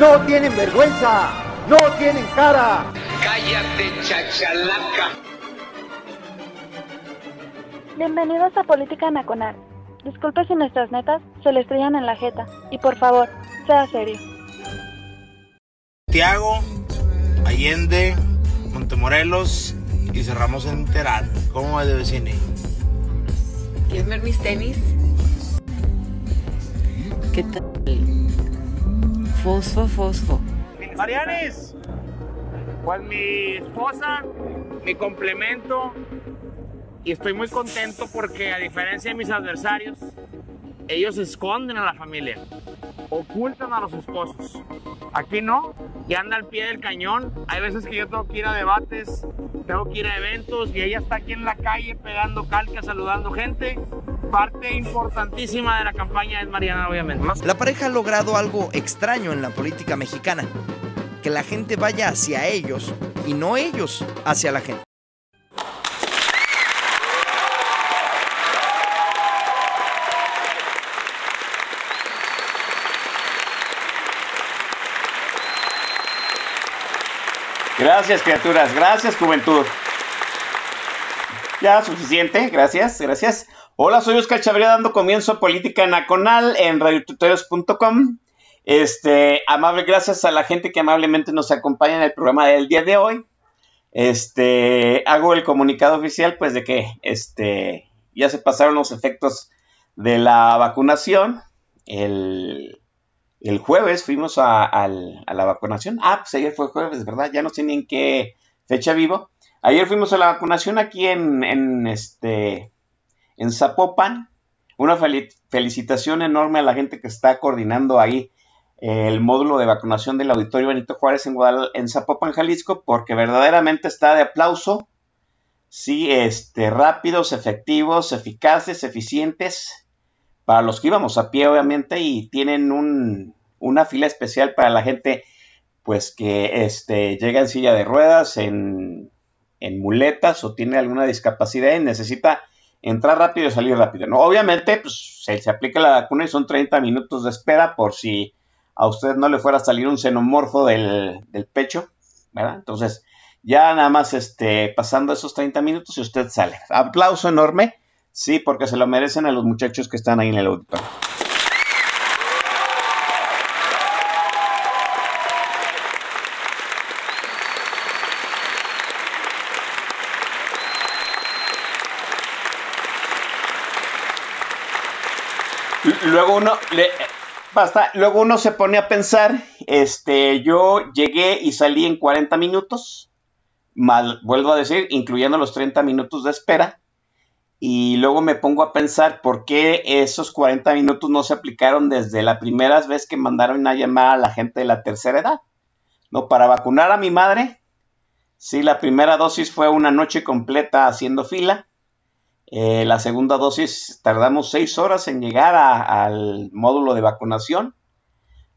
¡No tienen vergüenza! ¡No tienen cara! Cállate, chachalaca. Bienvenidos a Política Nacional. Disculpe si nuestras netas se le estrellan en la jeta. Y por favor, sea serio. Santiago, Allende, Montemorelos y cerramos en Terán. ¿Cómo va de vecine? ¿Quieres ver mis tenis? ¿Qué tal? Fosfo, fosfo. Marianis, pues mi esposa, mi complemento, y estoy muy contento porque a diferencia de mis adversarios, ellos esconden a la familia, ocultan a los esposos. Aquí no, y anda al pie del cañón. Hay veces que yo tengo que ir a debates, tengo que ir a eventos y ella está aquí en la calle pegando calca, saludando gente. Parte importantísima de la campaña es Mariana, obviamente. La pareja ha logrado algo extraño en la política mexicana, que la gente vaya hacia ellos y no ellos hacia la gente. Gracias, criaturas. Gracias, juventud. Ya, suficiente. Gracias, gracias. Hola, soy Oscar Chabría dando comienzo a Política Nacional en radiotutorios.com. Este, amable, gracias a la gente que amablemente nos acompaña en el programa del día de hoy. Este, hago el comunicado oficial, pues, de que este, ya se pasaron los efectos de la vacunación. El, el jueves fuimos a, al- a la vacunación. Ah, pues ayer fue jueves, ¿verdad? Ya no sé ni en qué fecha vivo. Ayer fuimos a la vacunación aquí en, en, este, en Zapopan. Una feli- felicitación enorme a la gente que está coordinando ahí el módulo de vacunación del Auditorio Benito Juárez en, en Zapopan, Jalisco, porque verdaderamente está de aplauso. Sí, este, rápidos, efectivos, eficaces, eficientes para los que íbamos a pie, obviamente, y tienen un- una fila especial para la gente, pues que este, llega en silla de ruedas, en, en muletas o tiene alguna discapacidad y necesita entrar rápido y salir rápido. ¿no? Obviamente, pues se, aplica la vacuna y son 30 minutos de espera por si a usted no le fuera a salir un xenomorfo del, del pecho, ¿verdad? Entonces, ya nada más este, pasando esos 30 minutos y usted sale. Aplauso enorme. Sí, porque se lo merecen a los muchachos que están ahí en el auditorio. Basta, luego uno se pone a pensar, este, yo llegué y salí en 40 minutos, mal, vuelvo a decir, incluyendo los 30 minutos de espera. Y luego me pongo a pensar por qué esos 40 minutos no se aplicaron desde la primera vez que mandaron a llamar a la gente de la tercera edad. No, para vacunar a mi madre, sí, la primera dosis fue una noche completa haciendo fila. Eh, la segunda dosis tardamos seis horas en llegar al módulo de vacunación.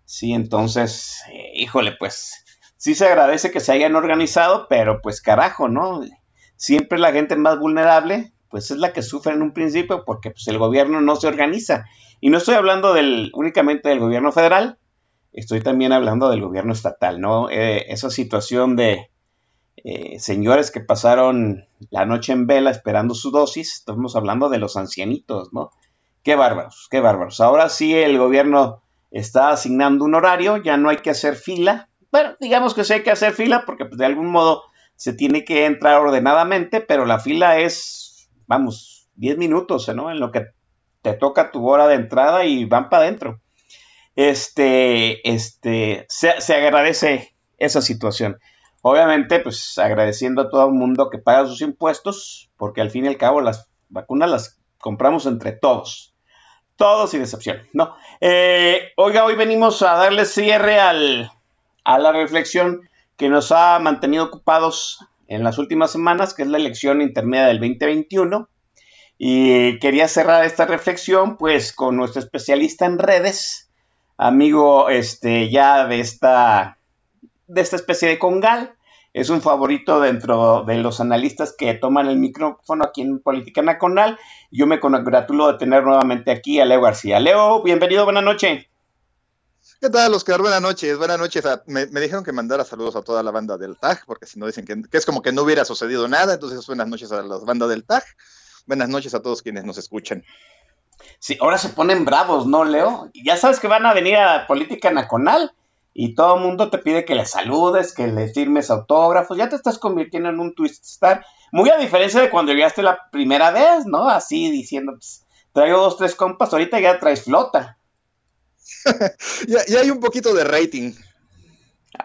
Sí, entonces, eh, híjole, pues sí se agradece que se hayan organizado, pero pues carajo, ¿no? Siempre la gente más vulnerable, pues es la que sufre en un principio porque pues, el gobierno no se organiza. Y no estoy hablando del, únicamente del gobierno federal, estoy también hablando del gobierno estatal, ¿no? Eh, esa situación de eh, señores que pasaron la noche en vela esperando su dosis, estamos hablando de los ancianitos, ¿no? Qué bárbaros, qué bárbaros. Ahora sí el gobierno está asignando un horario, ya no hay que hacer fila. Bueno, digamos que sí hay que hacer fila porque pues, de algún modo se tiene que entrar ordenadamente, pero la fila es, vamos, 10 minutos, ¿no? En lo que te toca tu hora de entrada y van para adentro. Este, este, se, se agradece esa situación. Obviamente, pues agradeciendo a todo el mundo que paga sus impuestos, porque al fin y al cabo las vacunas las compramos entre todos. Todos sin excepción, ¿no? Eh, oiga, hoy venimos a darle cierre al, a la reflexión que nos ha mantenido ocupados en las últimas semanas, que es la elección intermedia del 2021. Y quería cerrar esta reflexión pues con nuestro especialista en redes, amigo este, ya de esta, de esta especie de congal. Es un favorito dentro de los analistas que toman el micrófono aquí en Política Nacional. Yo me congratulo de tener nuevamente aquí a Leo García. Leo, bienvenido, buena noche. ¿Qué tal, Oscar? Buenas noches, buenas noches. Me, dijeron que mandara saludos a toda la banda del TAG, porque si no dicen que, es como que no hubiera sucedido nada, entonces buenas noches a la banda del TAG. Buenas noches a todos quienes nos escuchan. Sí, ahora se ponen bravos, ¿no, Leo? Ya sabes que van a venir a Política Nacional y todo el mundo te pide que les saludes, que les firmes autógrafos, ya te estás convirtiendo en un twist star. Muy a diferencia de cuando llegaste la primera vez, ¿no? Así diciendo, pues, traigo dos, tres compas, ahorita ya traes flota. ya, hay un poquito de rating.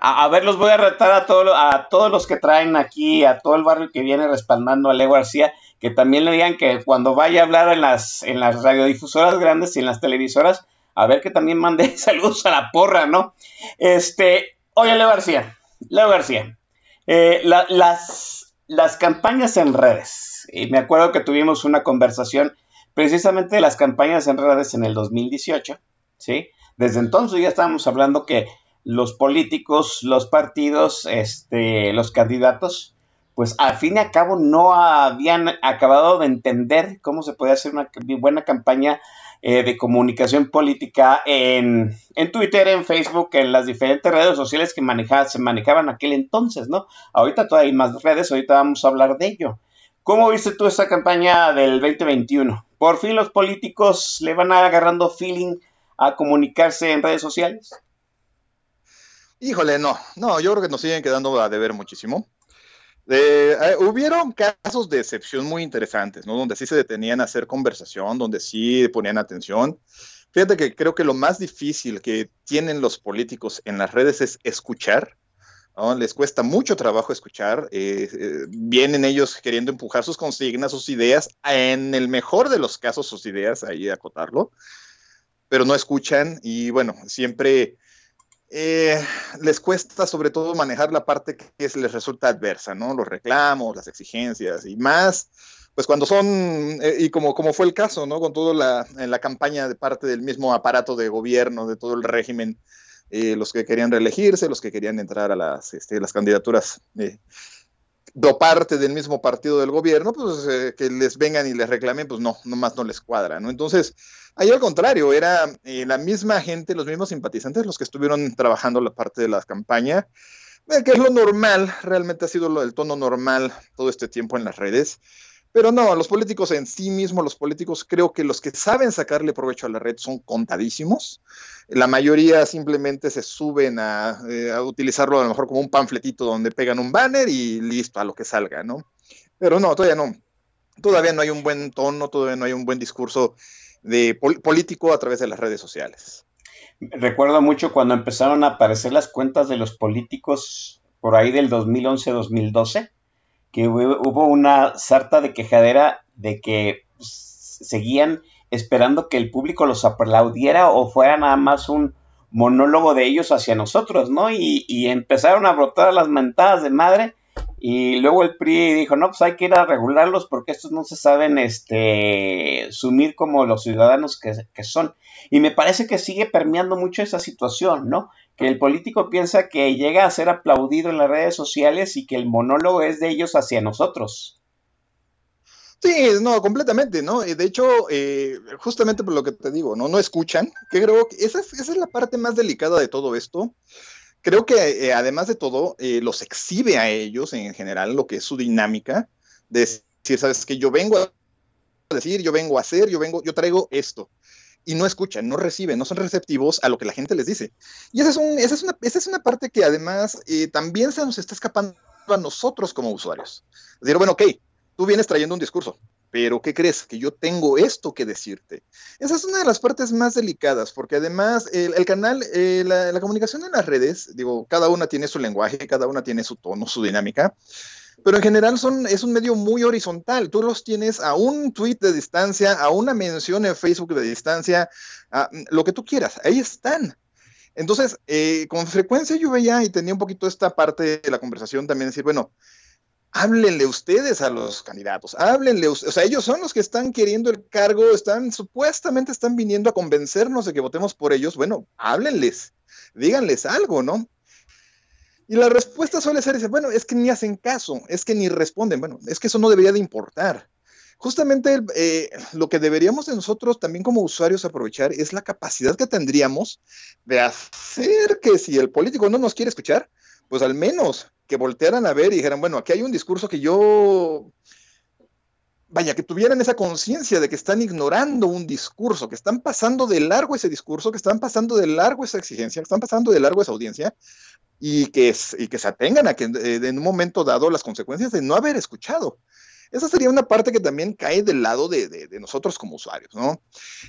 A, ver, los voy a retar a, todo, a todos los que traen aquí, a todo el barrio que viene respaldando a Leo García, que también le digan que cuando vaya a hablar en las, en las radiodifusoras grandes y en las televisoras, a ver que también mande saludos a la porra, ¿no? Este, oye, Leo García, Leo García, eh, las, las campañas en redes, y me acuerdo que tuvimos una conversación precisamente de las campañas en redes en el 2018, ¿sí? Desde entonces ya estábamos hablando que los políticos, los partidos, este, los candidatos, pues al fin y al cabo no habían acabado de entender cómo se puede hacer una buena campaña eh, de comunicación política en, Twitter, en Facebook, en las diferentes redes sociales que se manejaban aquel entonces, ¿no? Ahorita todavía hay más redes, ahorita vamos a hablar de ello. ¿Cómo viste tú esta campaña del 2021? ¿Por fin los políticos le van agarrando feeling a comunicarse en redes sociales? Híjole, no, no, yo creo que nos siguen quedando a deber muchísimo. Eh, eh, hubieron casos de excepción muy interesantes, ¿no? Donde sí se detenían a hacer conversación, donde sí ponían atención. Fíjate que creo que lo más difícil que tienen los políticos en las redes es escuchar. ¿no? Les cuesta mucho trabajo escuchar. Eh, vienen ellos queriendo empujar sus consignas, sus ideas, en el mejor de los casos sus ideas, ahí acotarlo pero no escuchan y bueno, siempre eh, les cuesta sobre todo manejar la parte que les resulta adversa, ¿no? Los reclamos, las exigencias y más, pues cuando son, eh, y como, como fue el caso, ¿no? Con toda la, la campaña de parte del mismo aparato de gobierno, de todo el régimen, eh, los que querían reelegirse, los que querían entrar a las, este, las candidaturas parte del mismo partido del gobierno, pues que les vengan y les reclamen, pues no, nomás no les cuadra. Entonces, Ahí al contrario, era eh, la misma gente, los mismos simpatizantes los que estuvieron trabajando la parte de la campaña, eh, que es lo normal, realmente ha sido el tono normal todo este tiempo en las redes. Pero no, los políticos en sí mismos, los políticos creo que los que saben sacarle provecho a la red son contadísimos. La mayoría simplemente se suben a, eh, a utilizarlo a lo mejor como un panfletito donde pegan un banner y listo, a lo que salga, ¿no? Pero no, todavía no. Todavía no hay un buen tono, todavía no hay un buen discurso de político a través de las redes sociales. Recuerdo mucho cuando empezaron a aparecer las cuentas de los políticos por ahí del 2011-2012, que hubo una sarta de quejadera de que pues, seguían esperando que el público los aplaudiera o fuera nada más un monólogo de ellos hacia nosotros, ¿no? Y, empezaron a brotar las mentadas de madre y luego el PRI dijo, no, pues hay que ir a regularlos porque estos no se saben este, sumir como los ciudadanos que, son. Y me parece que sigue permeando mucho esa situación, ¿no? Que el político piensa que llega a ser aplaudido en las redes sociales y que el monólogo es de ellos hacia nosotros. Sí, no, completamente, ¿no? De hecho, eh, justamente por lo que te digo, ¿no? No escuchan, que creo que esa, esa es la parte más delicada de todo esto creo que eh, además de todo, eh, los exhibe a ellos en general lo que es su dinámica de decir, sabes que yo vengo a decir, yo vengo a hacer, yo vengo, yo traigo esto. Y no escuchan, no reciben, no son receptivos a lo que la gente les dice. Y esa es, un, esa es, una, esa es una parte que además eh, también se nos está escapando a nosotros como usuarios. Decir, bueno, ok, tú vienes trayendo un discurso, pero ¿qué crees? Que yo tengo esto que decirte. Esa es una de las partes más delicadas, porque además el, canal, eh, la, comunicación en las redes, digo, cada una tiene su lenguaje, cada una tiene su tono, su dinámica, pero en general son, es un medio muy horizontal. Tú los tienes a un tweet de distancia, a una mención en Facebook de distancia, a lo que tú quieras, ahí están. Entonces, eh, con frecuencia yo veía y tenía un poquito esta parte de la conversación también, decir, bueno, háblenle ustedes a los candidatos, háblenle, o sea, ellos son los que están queriendo el cargo, están, supuestamente están viniendo a convencernos de que votemos por ellos, bueno, háblenles, díganles algo, ¿no? Y la respuesta suele ser, dice, bueno, es que ni hacen caso, es que ni responden, bueno, es que eso no debería de importar. Justamente eh, lo que deberíamos de nosotros también como usuarios aprovechar es la capacidad que tendríamos de hacer que si el político no nos quiere escuchar, pues al menos que voltearan a ver y dijeran, bueno, aquí hay un discurso que yo, vaya, que tuvieran esa conciencia de que están ignorando un discurso, que están pasando de largo ese discurso, que están pasando de largo esa exigencia, que están pasando de largo esa audiencia, y que, y que se atengan a que eh, en un momento dado las consecuencias de no haber escuchado. Esa sería una parte que también cae del lado de, de, nosotros como usuarios, ¿no?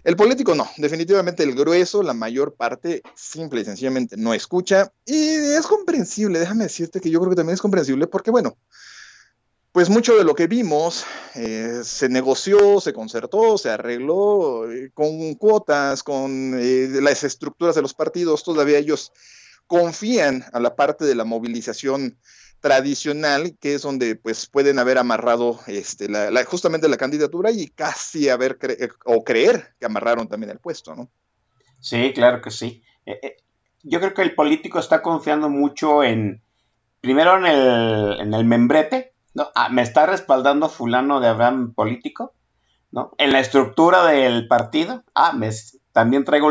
El político no, definitivamente el grueso, la mayor parte, simple y sencillamente no escucha y es comprensible, déjame decirte que yo creo que también es comprensible porque, bueno, pues mucho de lo que vimos eh, se negoció, se concertó, se arregló eh, con cuotas, con eh, las estructuras de los partidos, todavía ellos confían a la parte de la movilización tradicional, que es donde pues pueden haber amarrado este, la, justamente la candidatura y casi haber eh, o creer que amarraron también el puesto, ¿no? Sí, claro que sí. Eh, eh, yo creo que el político está confiando mucho en, primero en el, en el membrete, ¿no? Ah, me está respaldando fulano de Abraham político, ¿no? En la estructura del partido, ah, me, también traigo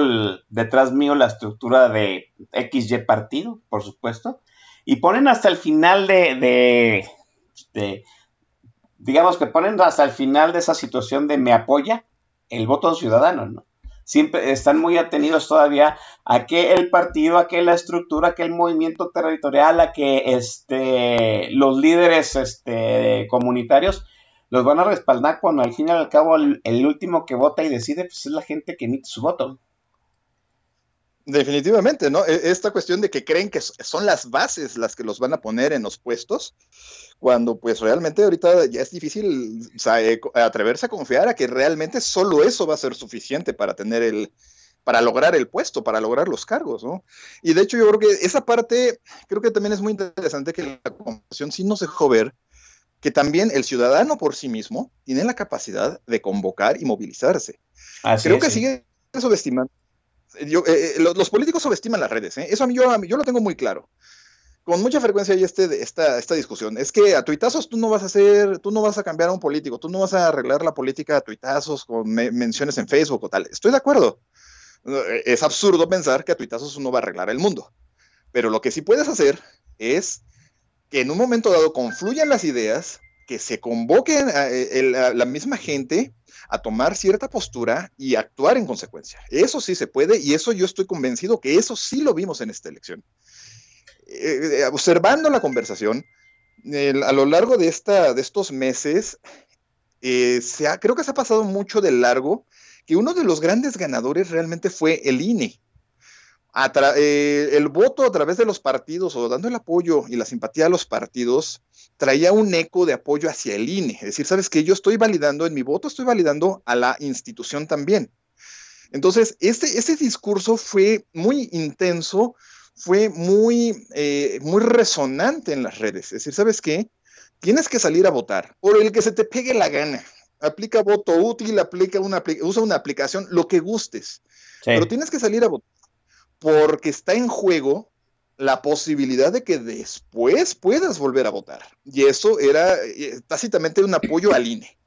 detrás mío la estructura de XY partido, por supuesto. Y ponen hasta el final de, de, digamos que ponen hasta el final de esa situación de me apoya el voto ciudadano, ¿no? Siempre están muy atenidos todavía a que el partido, a que la estructura, a que el movimiento territorial, a que este, los líderes este, comunitarios los van a respaldar cuando al fin y al cabo el, último que vota y decide pues es la gente que emite su voto. Definitivamente, ¿no? E, esta cuestión de que creen que son las bases las que los van a poner en los puestos, cuando pues realmente ahorita ya es difícil eh, atreverse a confiar a que realmente solo eso va a ser suficiente para tener el, para lograr el puesto, para lograr los cargos, ¿no? Y de hecho yo creo que esa parte, creo que también es muy interesante que la conversación sí nos dejó ver que también el ciudadano por sí mismo tiene la capacidad de convocar y movilizarse. Creo que sigue subestimando. Yo, eh, eh, los, políticos subestiman las redes, ¿eh? eso a mí, yo, yo lo tengo muy claro. Con mucha frecuencia hay este, esta, esta discusión. Es que a tuitazos tú no vas a hacer, tú no vas a cambiar a un político, tú no vas a arreglar la política a tuitazos con menciones en Facebook o tal. Estoy de acuerdo. Es absurdo pensar que a tuitazos uno va a arreglar el mundo. Pero lo que sí puedes hacer es que en un momento dado confluyan las ideas, que se convoquen a, eh, la misma gente a tomar cierta postura y actuar en consecuencia. Eso sí se puede y eso yo estoy convencido que eso sí lo vimos en esta elección. Eh, eh, observando la conversación, a lo largo de, esta, de estos meses, se ha, creo que se ha pasado mucho de largo que uno de los grandes ganadores realmente fue el INE. Eh, el voto a través de los partidos o dando el apoyo y la simpatía a los partidos traía un eco de apoyo hacia el INE. Es decir, sabes que yo estoy validando, en mi voto estoy validando a la institución también. Entonces, ese, ese discurso fue muy intenso, fue muy, eh, muy resonante en las redes. Es decir, ¿sabes qué? Tienes que salir a votar por el que se te pegue la gana. Aplica voto útil, aplica una, usa una aplicación, lo que gustes. Pero tienes que salir a votar porque está en juego la posibilidad de que después puedas volver a votar. Y eso era eh, tácitamente un apoyo al INE.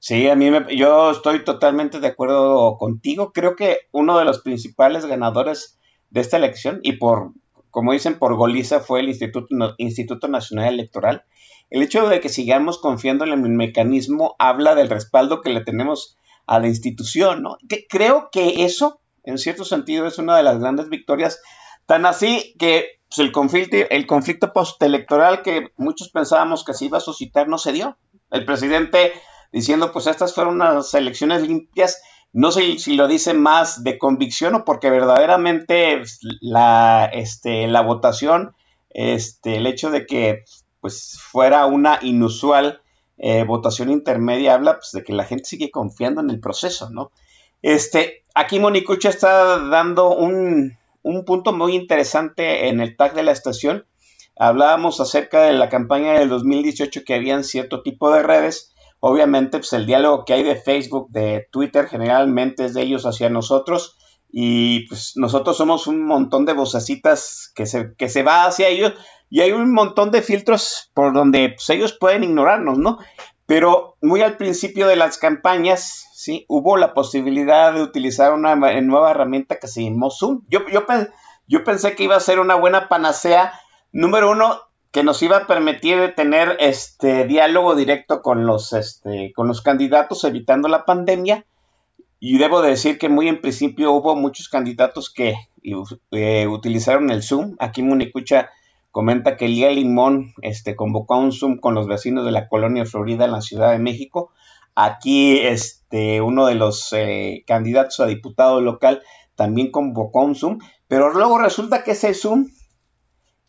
Sí, a mí me, yo estoy totalmente de acuerdo contigo. Creo que uno de los principales ganadores de esta elección, y por, como dicen, por goliza, fue el Instituto, Instituto Nacional Electoral. El hecho de que sigamos confiando en el mecanismo habla del respaldo que le tenemos a la institución, ¿no? Creo que eso en cierto sentido es una de las grandes victorias, tan así que pues, el conflicto, el conflicto postelectoral que muchos pensábamos que se iba a suscitar no se dio. El presidente diciendo, pues estas fueron unas elecciones limpias, no sé si lo dice más de convicción o porque verdaderamente pues, la, este, la votación, este, el hecho de que pues fuera una inusual eh, votación intermedia habla pues, de que la gente sigue confiando en el proceso, ¿no? Este, aquí Monicucha está dando un, un punto muy interesante en el tag de la estación. Hablábamos acerca de la campaña del 2018 que habían cierto tipo de redes. Obviamente, pues el diálogo que hay de Facebook, de Twitter, generalmente es de ellos hacia nosotros. Y pues nosotros somos un montón de vocecitas que se, que se va hacia ellos. Y hay un montón de filtros por donde pues, ellos pueden ignorarnos, ¿no? Pero muy al principio de las campañas, ¿sí? Hubo la posibilidad de utilizar una nueva herramienta que se llamó Zoom. Yo, yo, yo pensé que iba a ser una buena panacea. Número uno, que nos iba a permitir tener este diálogo directo con los, este, con los candidatos, evitando la pandemia. Y debo decir que muy en principio hubo muchos candidatos que eh, utilizaron el Zoom. Aquí Municucha comenta que Lía Limón este, convocó a un Zoom con los vecinos de la colonia Florida en la Ciudad de México. Aquí este, uno de los eh, candidatos a diputado local también convocó un Zoom, pero luego resulta que ese Zoom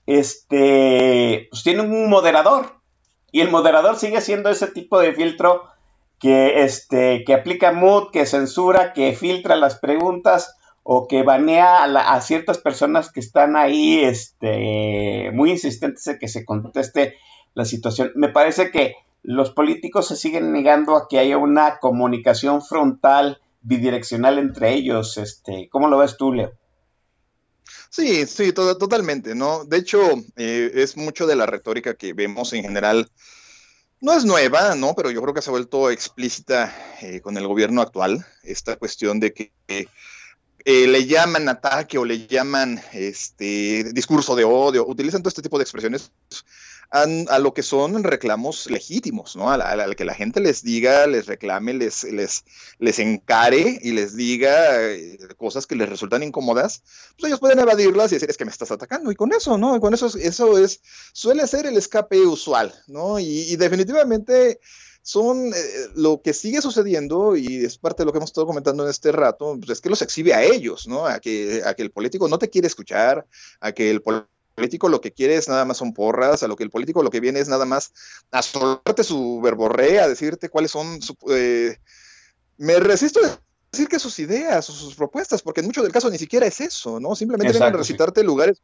este, pues tiene un moderador y el moderador sigue siendo ese tipo de filtro que, este, que aplica mood, que censura, que filtra las preguntas o que banea a, a, ciertas personas que están ahí este, muy insistentes en que se conteste la situación. Me parece que los políticos se siguen negando a que haya una comunicación frontal, bidireccional entre ellos. Este, ¿Cómo lo ves tú, Leo? Sí, sí, totalmente, ¿no? De hecho, eh, es mucho de la retórica que vemos en general. No es nueva, ¿no? Pero yo creo que se ha vuelto explícita eh, con el gobierno actual, esta cuestión de que eh, le llaman ataque o le llaman este discurso de odio, utilizan todo este tipo de expresiones a, lo que son reclamos legítimos, ¿no? A, que la gente les diga, les reclame, les, les, les encare y les diga eh, cosas que les resultan incómodas, pues ellos pueden evadirlas y decir, es que me estás atacando, y con eso, ¿no? Con eso, eso es, suele ser el escape usual, ¿no? Y, definitivamente son eh, lo que sigue sucediendo y es parte de lo que hemos estado comentando en este rato, pues es que los exhibe a ellos, ¿no? A que, a que el político no te quiere escuchar, a que el político lo que quiere es nada más son porras, a lo que el político lo que viene es nada más a soltarte su verborrea, a decirte cuáles son su, eh, me resisto a decir que sus ideas o sus propuestas, porque en mucho del caso ni siquiera es eso, ¿no? Simplemente vienen a recitarte lugares,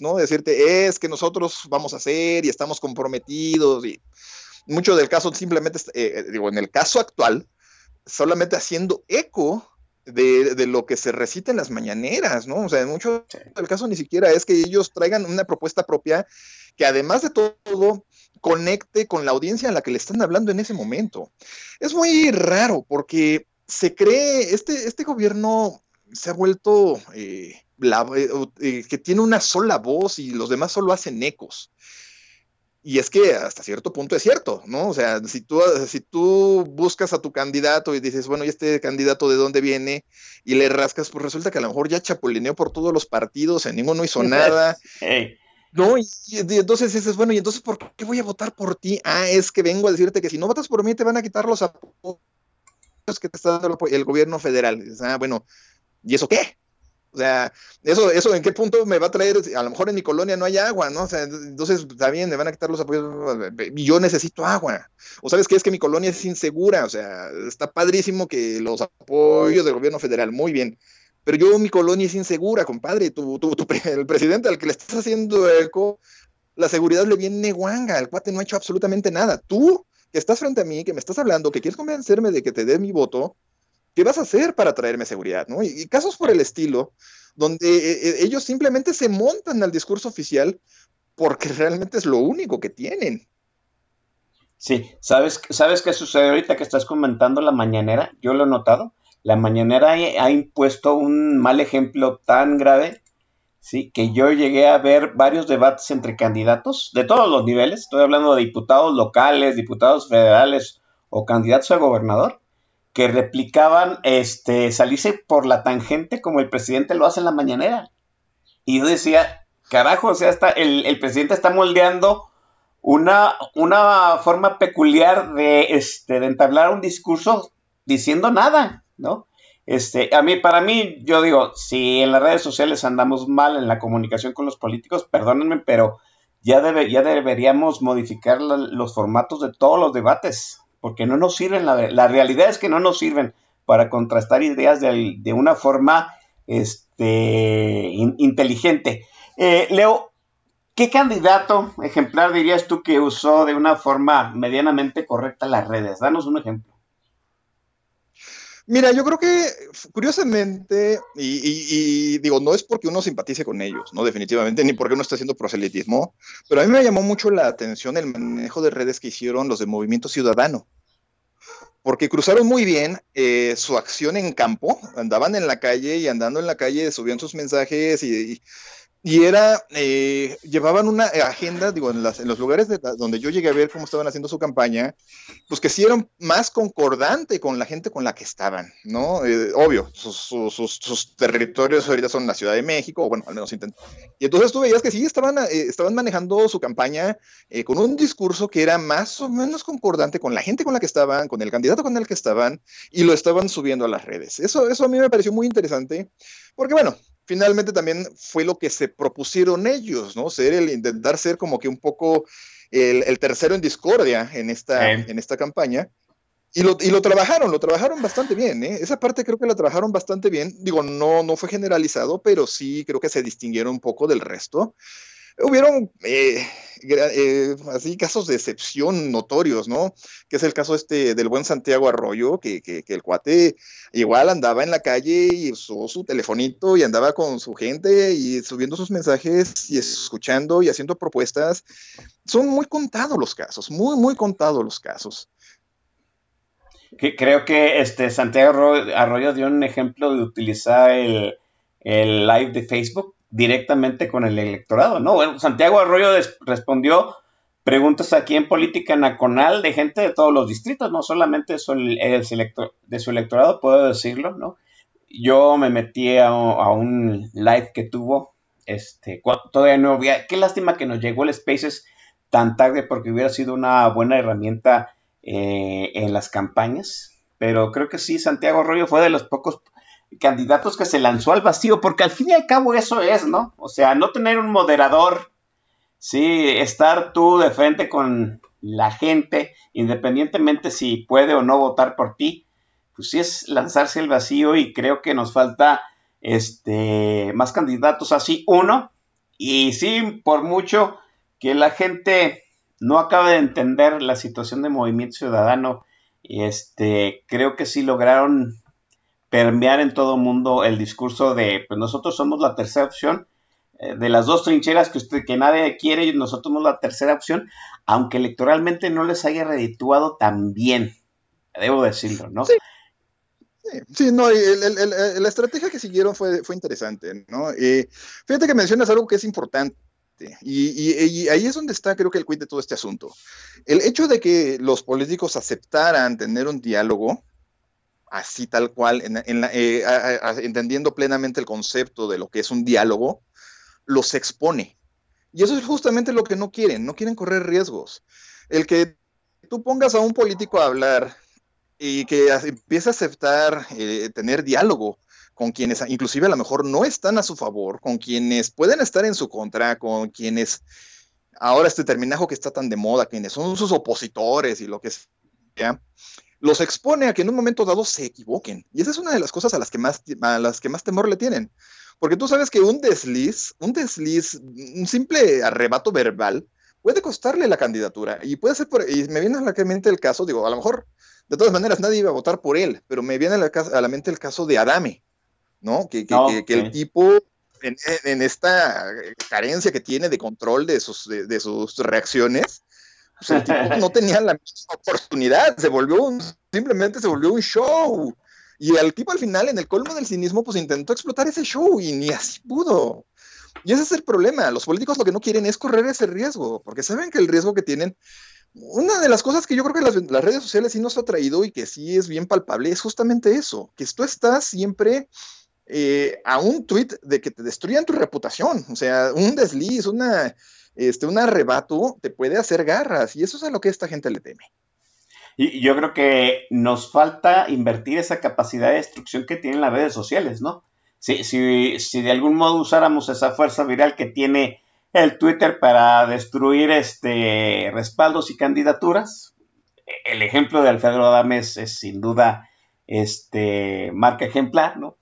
¿no? Decirte, es que nosotros vamos a hacer y estamos comprometidos y mucho del caso simplemente, eh, digo, en el caso actual, solamente haciendo eco de, lo que se recita en las mañaneras, ¿no? O sea, en mucho del caso ni siquiera es que ellos traigan una propuesta propia que además de todo conecte con la audiencia a la que le están hablando en ese momento. Es muy raro porque se cree, este, este gobierno se ha vuelto eh, eh, eh, que tiene una sola voz y los demás solo hacen ecos. Y es que hasta cierto punto es cierto, ¿no? O sea, si tú, si tú buscas a tu candidato y dices, bueno, ¿y este candidato de dónde viene? Y le rascas, pues resulta que a lo mejor ya chapulineó por todos los partidos, en ninguno hizo nada. No, y, entonces dices, bueno, ¿y entonces por qué voy a votar por ti? Ah, es que vengo a decirte que si no votas por mí te van a quitar los apoyos que te está dando el gobierno federal. ah, bueno, ¿y eso qué? O sea, eso, eso en qué punto me va a traer, a lo mejor en mi colonia no hay agua, ¿no? O sea, entonces está bien, me van a quitar los apoyos, y yo necesito agua. O sabes qué es que mi colonia es insegura, o sea, está padrísimo que los apoyos del gobierno federal, muy bien. Pero yo, mi colonia es insegura, compadre. Tu, tu, el presidente al que le estás haciendo eco, la seguridad le viene guanga, el cuate no ha hecho absolutamente nada. Tú, que estás frente a mí, que me estás hablando, que quieres convencerme de que te dé mi voto, ¿Qué vas a hacer para traerme seguridad? ¿no? Y, casos por el estilo, donde eh, eh, ellos simplemente se montan al discurso oficial porque realmente es lo único que tienen. Sí, ¿sabes, ¿sabes qué sucede ahorita que estás comentando la mañanera? Yo lo he notado. La mañanera ha impuesto un mal ejemplo tan grave, sí, que yo llegué a ver varios debates entre candidatos de todos los niveles. Estoy hablando de diputados locales, diputados federales o candidatos a gobernador, que replicaban este, salirse por la tangente como el presidente lo hace en la mañanera. Y yo decía, carajo, o sea, está, el, presidente está moldeando una, una forma peculiar de, este, de entablar un discurso diciendo nada, ¿no? Este, a mí, para mí, yo digo, si en las redes sociales andamos mal en la comunicación con los políticos, perdónenme, pero ya, debe, ya deberíamos modificar los formatos de todos los debates porque no nos sirven, la, realidad es que no nos sirven para contrastar ideas de, una forma este, inteligente. Eh, Leo, ¿qué candidato ejemplar dirías tú que usó de una forma medianamente correcta las redes? Danos un ejemplo. Mira, yo creo que curiosamente, y, digo, no es porque uno simpatice con ellos, no definitivamente, ni porque uno esté haciendo proselitismo, pero a mí me llamó mucho la atención el manejo de redes que hicieron los de Movimiento Ciudadano, porque cruzaron muy bien eh, su acción en campo, andaban en la calle y andando en la calle subían sus mensajes y y era, eh, llevaban una agenda, digo, en, los lugares donde yo llegué a ver cómo estaban haciendo su campaña, pues que sí más concordante con la gente con la que estaban, ¿no? Eh, obvio, sus, territorios ahorita son la Ciudad de México, o bueno, al menos intentan. Y entonces tú veías que sí estaban, eh, estaban manejando su campaña con un discurso que era más o menos concordante con la gente con la que estaban, con el candidato con el que estaban, y lo estaban subiendo a las redes. Eso, eso a mí me pareció muy interesante, porque bueno, finalmente también fue lo que se propusieron ellos, ¿no? Ser el intentar ser como que un poco el, tercero en discordia en esta, en esta campaña. Y lo, y lo, trabajaron, lo trabajaron bastante bien, ¿eh? Esa parte creo que la trabajaron bastante bien. Digo, no, no fue generalizado, pero sí creo que se distinguieron un poco del resto. Hubieron eh, eh, así casos de excepción notorios, ¿no? Que es el caso este del buen Santiago Arroyo, que, que, el cuate igual andaba en la calle y usó su telefonito y andaba con su gente y subiendo sus mensajes y escuchando y haciendo propuestas. Son muy contados los casos, muy, muy contados los casos. Creo que este Santiago Arroyo dio un ejemplo de utilizar el, el live de Facebook directamente con el electorado, ¿no? Bueno, Santiago Arroyo respondió preguntas aquí en Política Nacional de gente de todos los distritos, no solamente de su electorado, puedo decirlo, ¿no? Yo me metí a, un live que tuvo, este, todavía no había, qué lástima que nos llegó el Spaces tan tarde porque hubiera sido una buena herramienta eh, en las campañas, pero creo que sí, Santiago Arroyo fue de los pocos candidatos que se lanzó al vacío, porque al fin y al cabo eso es, ¿no? O sea, no tener un moderador, sí, estar tú de frente con la gente, independientemente si puede o no votar por ti, pues sí es lanzarse al vacío y creo que nos falta este más candidatos así, uno, y sí, por mucho que la gente no acabe de entender la situación de Movimiento Ciudadano, este, creo que sí lograron permear en todo mundo el discurso de, pues nosotros somos la tercera opción, eh, de las dos trincheras que usted que nadie quiere y nosotros somos la tercera opción, aunque electoralmente no les haya redituado tan bien, debo decirlo, ¿no? Sí. Sí, no, la estrategia que siguieron fue, fue interesante, ¿no? fíjate que mencionas algo que es importante. Y, y, ahí es donde está, creo que el quid de todo este asunto. El hecho de que los políticos aceptaran tener un diálogo así tal cual, eh, entendiendo plenamente el concepto de lo que es un diálogo, los expone. Y eso es justamente lo que no quieren, no quieren correr riesgos. El que tú pongas a un político a hablar y que empiece a aceptar eh, tener diálogo con quienes inclusive a lo mejor no están a su favor, con quienes pueden estar en su contra, con quienes ahora este terminajo que está tan de moda, quienes son sus opositores y lo que sea, los expone a que en un momento dado se equivoquen. Y esa es una de las cosas a las que más, a las que más temor le tienen. Porque tú sabes que un desliz, un desliz, un simple arrebato verbal, puede costarle la candidatura. Y puede ser por, y me viene a la mente el caso, digo, a lo mejor, de todas maneras, nadie iba a votar por él, pero me viene a la, mente el caso de Adame, ¿no? Que, que, el tipo, en, esta carencia que tiene de control de sus, de sus reacciones, el tipo no tenía la misma oportunidad, se volvió un, simplemente se volvió un show. Y el tipo al final, en el colmo del cinismo, pues intentó explotar ese show y ni así pudo. Y ese es el problema. Los políticos lo que no quieren es correr ese riesgo, porque saben que el riesgo que tienen, una de las cosas que yo creo que las, redes sociales sí nos ha traído y que sí es bien palpable es justamente eso, que tú estás siempre eh, a un tweet de que te destruyan tu reputación, o sea, un desliz, una, este, un arrebato te puede hacer garras y eso es a lo que esta gente le teme. Y yo creo que nos falta invertir esa capacidad de destrucción que tienen las redes sociales, ¿no? Si, si, si de algún modo usáramos esa fuerza viral que tiene el Twitter para destruir este respaldos y candidaturas, el ejemplo de Alfredo Adames es sin duda este marca ejemplar, ¿no?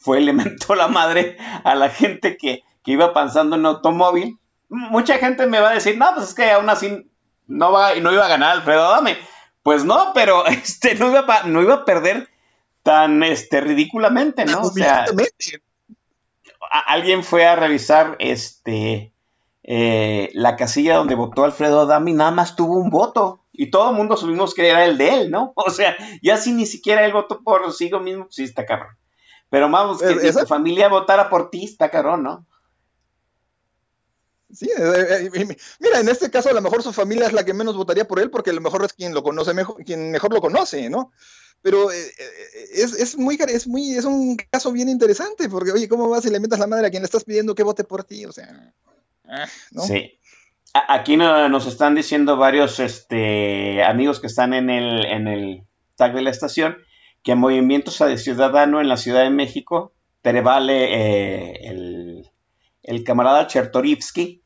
fue le mentó la madre a la gente que, que iba pasando en automóvil. Mucha gente me va a decir, no, pues es que aún así no, va, no iba a ganar Alfredo Adame. Pues no, pero este, no, iba a, no iba a perder tan este, ridículamente, ¿no? O sea, alguien fue a revisar este, eh, la casilla donde votó Alfredo Adame y nada más tuvo un voto. Y todo el mundo subimos que era el de él, ¿no? O sea, ya si ni siquiera él votó por sí mismo, pues sí está cabrón. Pero vamos, que tu familia votara por ti, está cabrón, ¿no? Sí, eh, eh, mira, en este caso a lo mejor su familia es la que menos votaría por él porque a lo mejor es quien lo conoce mejor, quien mejor lo conoce, ¿no? Pero eh, es, es, muy, es muy, es un caso bien interesante porque, oye, ¿cómo vas y le metas la madre a quien le estás pidiendo que vote por ti? O sea, ah, ¿no? Sí. Aquí nos están diciendo varios este, amigos que están en el, en el tag de la estación que Movimiento Ciudadano en la Ciudad de México prevale el, el camarada Chertorivsky,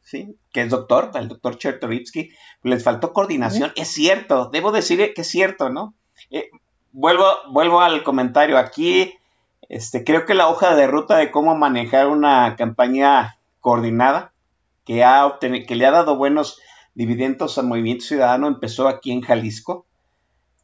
que es doctor, el doctor Chertorivsky, les faltó coordinación. Es cierto, debo decir que es cierto, ¿no? Eh, vuelvo, vuelvo al comentario. Aquí este, creo que la hoja de ruta de cómo manejar una campaña coordinada que, ha que le ha dado buenos dividendos al movimiento ciudadano empezó aquí en Jalisco.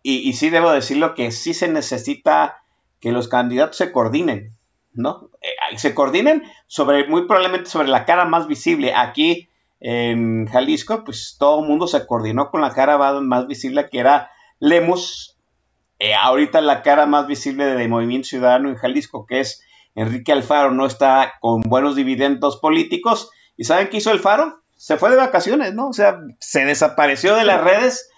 Y, y sí debo decirlo que sí se necesita que los candidatos se coordinen. ¿no? Se coordinen sobre, muy probablemente sobre la cara más visible. Aquí en Jalisco, pues todo el mundo se coordinó con la cara más visible que era Lemus. Eh, ahorita la cara más visible del Movimiento Ciudadano en Jalisco, que es Enrique Alfaro, no está con buenos dividendos políticos. ¿Y saben qué hizo Alfaro? Se fue de vacaciones, ¿no? O sea, se desapareció de las redes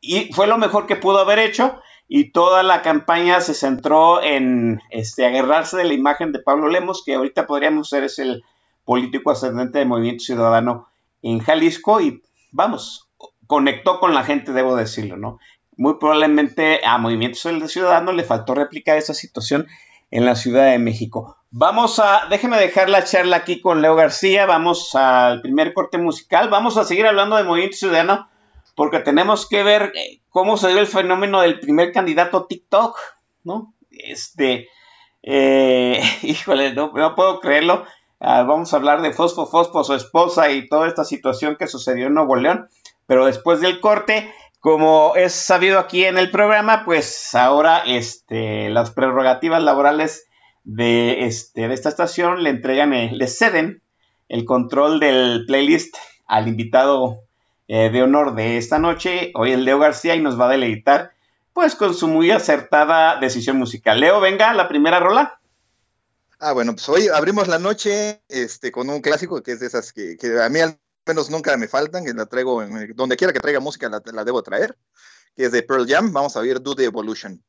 y fue lo mejor que pudo haber hecho y toda la campaña se centró en este, agarrarse de la imagen de Pablo Lemos, que ahorita podríamos ser es el político ascendente del Movimiento Ciudadano en Jalisco y vamos, conectó con la gente, debo decirlo, ¿no? Muy probablemente a Movimiento Ciudadano le faltó replicar esa situación en la Ciudad de México. Vamos a, déjeme dejar la charla aquí con Leo García, vamos al primer corte musical, vamos a seguir hablando de Movimiento Ciudadano porque tenemos que ver eh, cómo se dio el fenómeno del primer candidato TikTok, ¿no? Este, eh, híjole, no, puedo creerlo. Ah, vamos a hablar de Fosfo Fosfo, su esposa y toda esta situación que sucedió en Nuevo León. Pero después del corte, como es sabido aquí en el programa, pues ahora este, las prerrogativas laborales de, este, de esta estación le entregan, eh, le ceden el control del playlist al invitado eh, de honor de esta noche. Hoy es Leo García y nos va a deleitar pues con su muy acertada decisión musical. Leo, venga, la primera rola. Ah, bueno, pues hoy abrimos la noche este, con un clásico que es de esas que, a mí al menos nunca me faltan, que la traigo, donde quiera que traiga música la, la debo traer, que es de Pearl Jam. Vamos a ver Do the Evolution.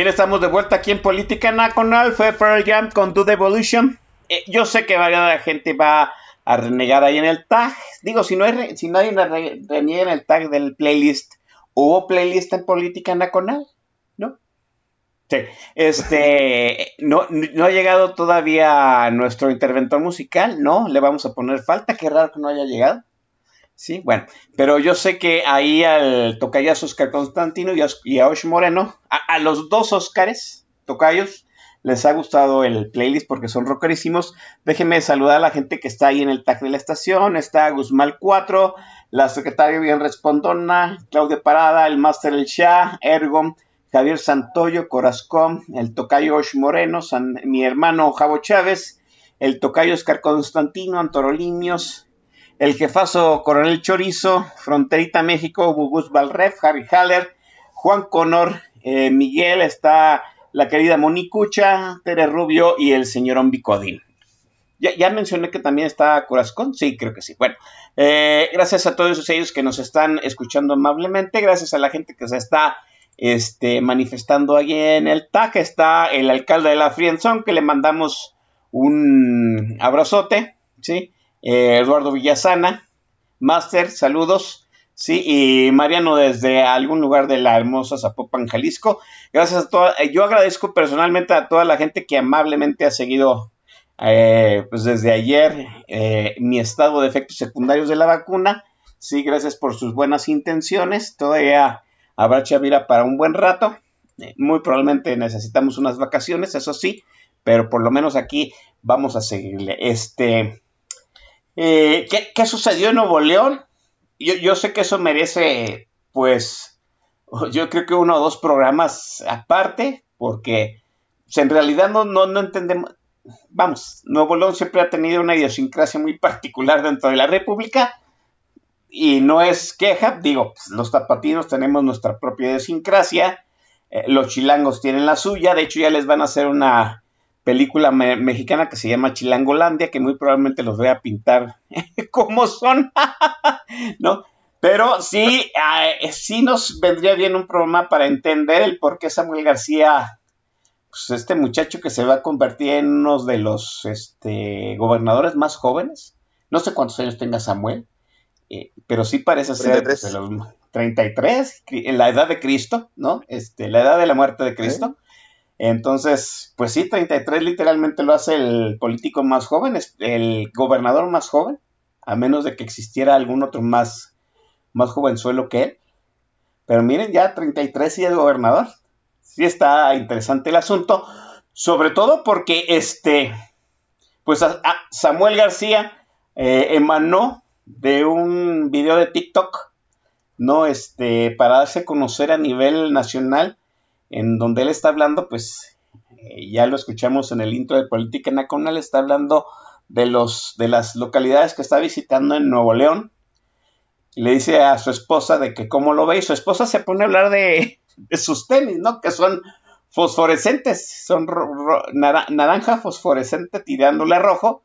Bien, estamos de vuelta aquí en Política Nacional. Fue Pearl Jam con Do the Evolution. Eh, yo sé que varias gente va a renegar ahí en el tag. Digo, si no hay, si nadie reniega en el tag del playlist, ¿hubo playlist en Política Nacional? ¿No? Sí. Este, no, no ha llegado todavía nuestro interventor musical, ¿no? Le vamos a poner falta. Qué raro que no haya llegado. Sí, bueno, pero yo sé que ahí al tocayas Oscar Constantino y a, Osh Moreno, a, los dos Oscars tocayos, les ha gustado el playlist porque son rockerísimos. Déjenme saludar a la gente que está ahí en el tag de la estación. Está Guzmán 4, la secretaria bien respondona, Claudia Parada, el Master El Shah, Ergon, Javier Santoyo, Corazcón, el tocayo Osh Moreno, mi hermano Javo Chávez, el tocayo Oscar Constantino, Antorolinios, el jefazo Coronel Chorizo, Fronterita México, Bugus Valref, Harry Haller, Juan Conor, eh, Miguel, está la querida Monicucha, Tere Rubio y el señor Bicodín. Ya, mencioné que también está Corazón, sí, creo que sí. Bueno, eh, gracias a todos ellos que nos están escuchando amablemente, gracias a la gente que se está este, manifestando ahí en el TAC, está el alcalde de la Frienzón, que le mandamos un abrazote, ¿sí? Eh, Eduardo Villasana, Master, saludos. Sí, y Mariano desde algún lugar de la hermosa Zapopan, Jalisco. Gracias a toda, eh, yo agradezco personalmente a toda la gente que amablemente ha seguido eh, pues desde ayer mi estado de efectos secundarios de la vacuna. Sí, gracias por sus buenas intenciones. Todavía habrá chavira para un buen rato. muy probablemente necesitamos unas vacaciones, eso sí, pero por lo menos aquí vamos a seguirle. Este, eh, ¿qué, sucedió en Nuevo León? Yo, sé que eso merece, pues, yo creo que uno o dos programas aparte, porque pues, en realidad no, no, entendemos. Vamos, Nuevo León siempre ha tenido una idiosincrasia muy particular dentro de la República y no es queja, digo, pues, los tapatinos tenemos nuestra propia idiosincrasia, eh, los chilangos tienen la suya, de hecho ya les van a hacer una película mexicana que se llama Chilangolandia, que muy probablemente los voy a pintar como son, ¿no? Pero sí, sí nos vendría bien un programa para entender el por qué Samuel García, pues este muchacho que se va a convertir en uno de los este, gobernadores más jóvenes, no sé cuántos años tenga Samuel, eh, pero sí parece ser pues, de los 33, en la edad de Cristo, ¿no? Este, la edad de la muerte de Cristo. Entonces, pues sí, 33 literalmente lo hace el político más joven, el gobernador más joven, a menos de que existiera algún otro más, más jovenzuelo que él. Pero miren, ya 33 y es gobernador. Sí está interesante el asunto, sobre todo porque este, pues Samuel García eh, emanó de un video de TikTok, ¿no? Este, para darse a conocer a nivel nacional en donde él está hablando, pues eh, ya lo escuchamos en el intro de Política Nacional, está hablando de, los, de las localidades que está visitando en Nuevo León. le dice a su esposa de que cómo lo ve y su esposa se pone a hablar de, sus tenis, ¿no? Que son fosforescentes, son naranja fosforescente tirándole a rojo.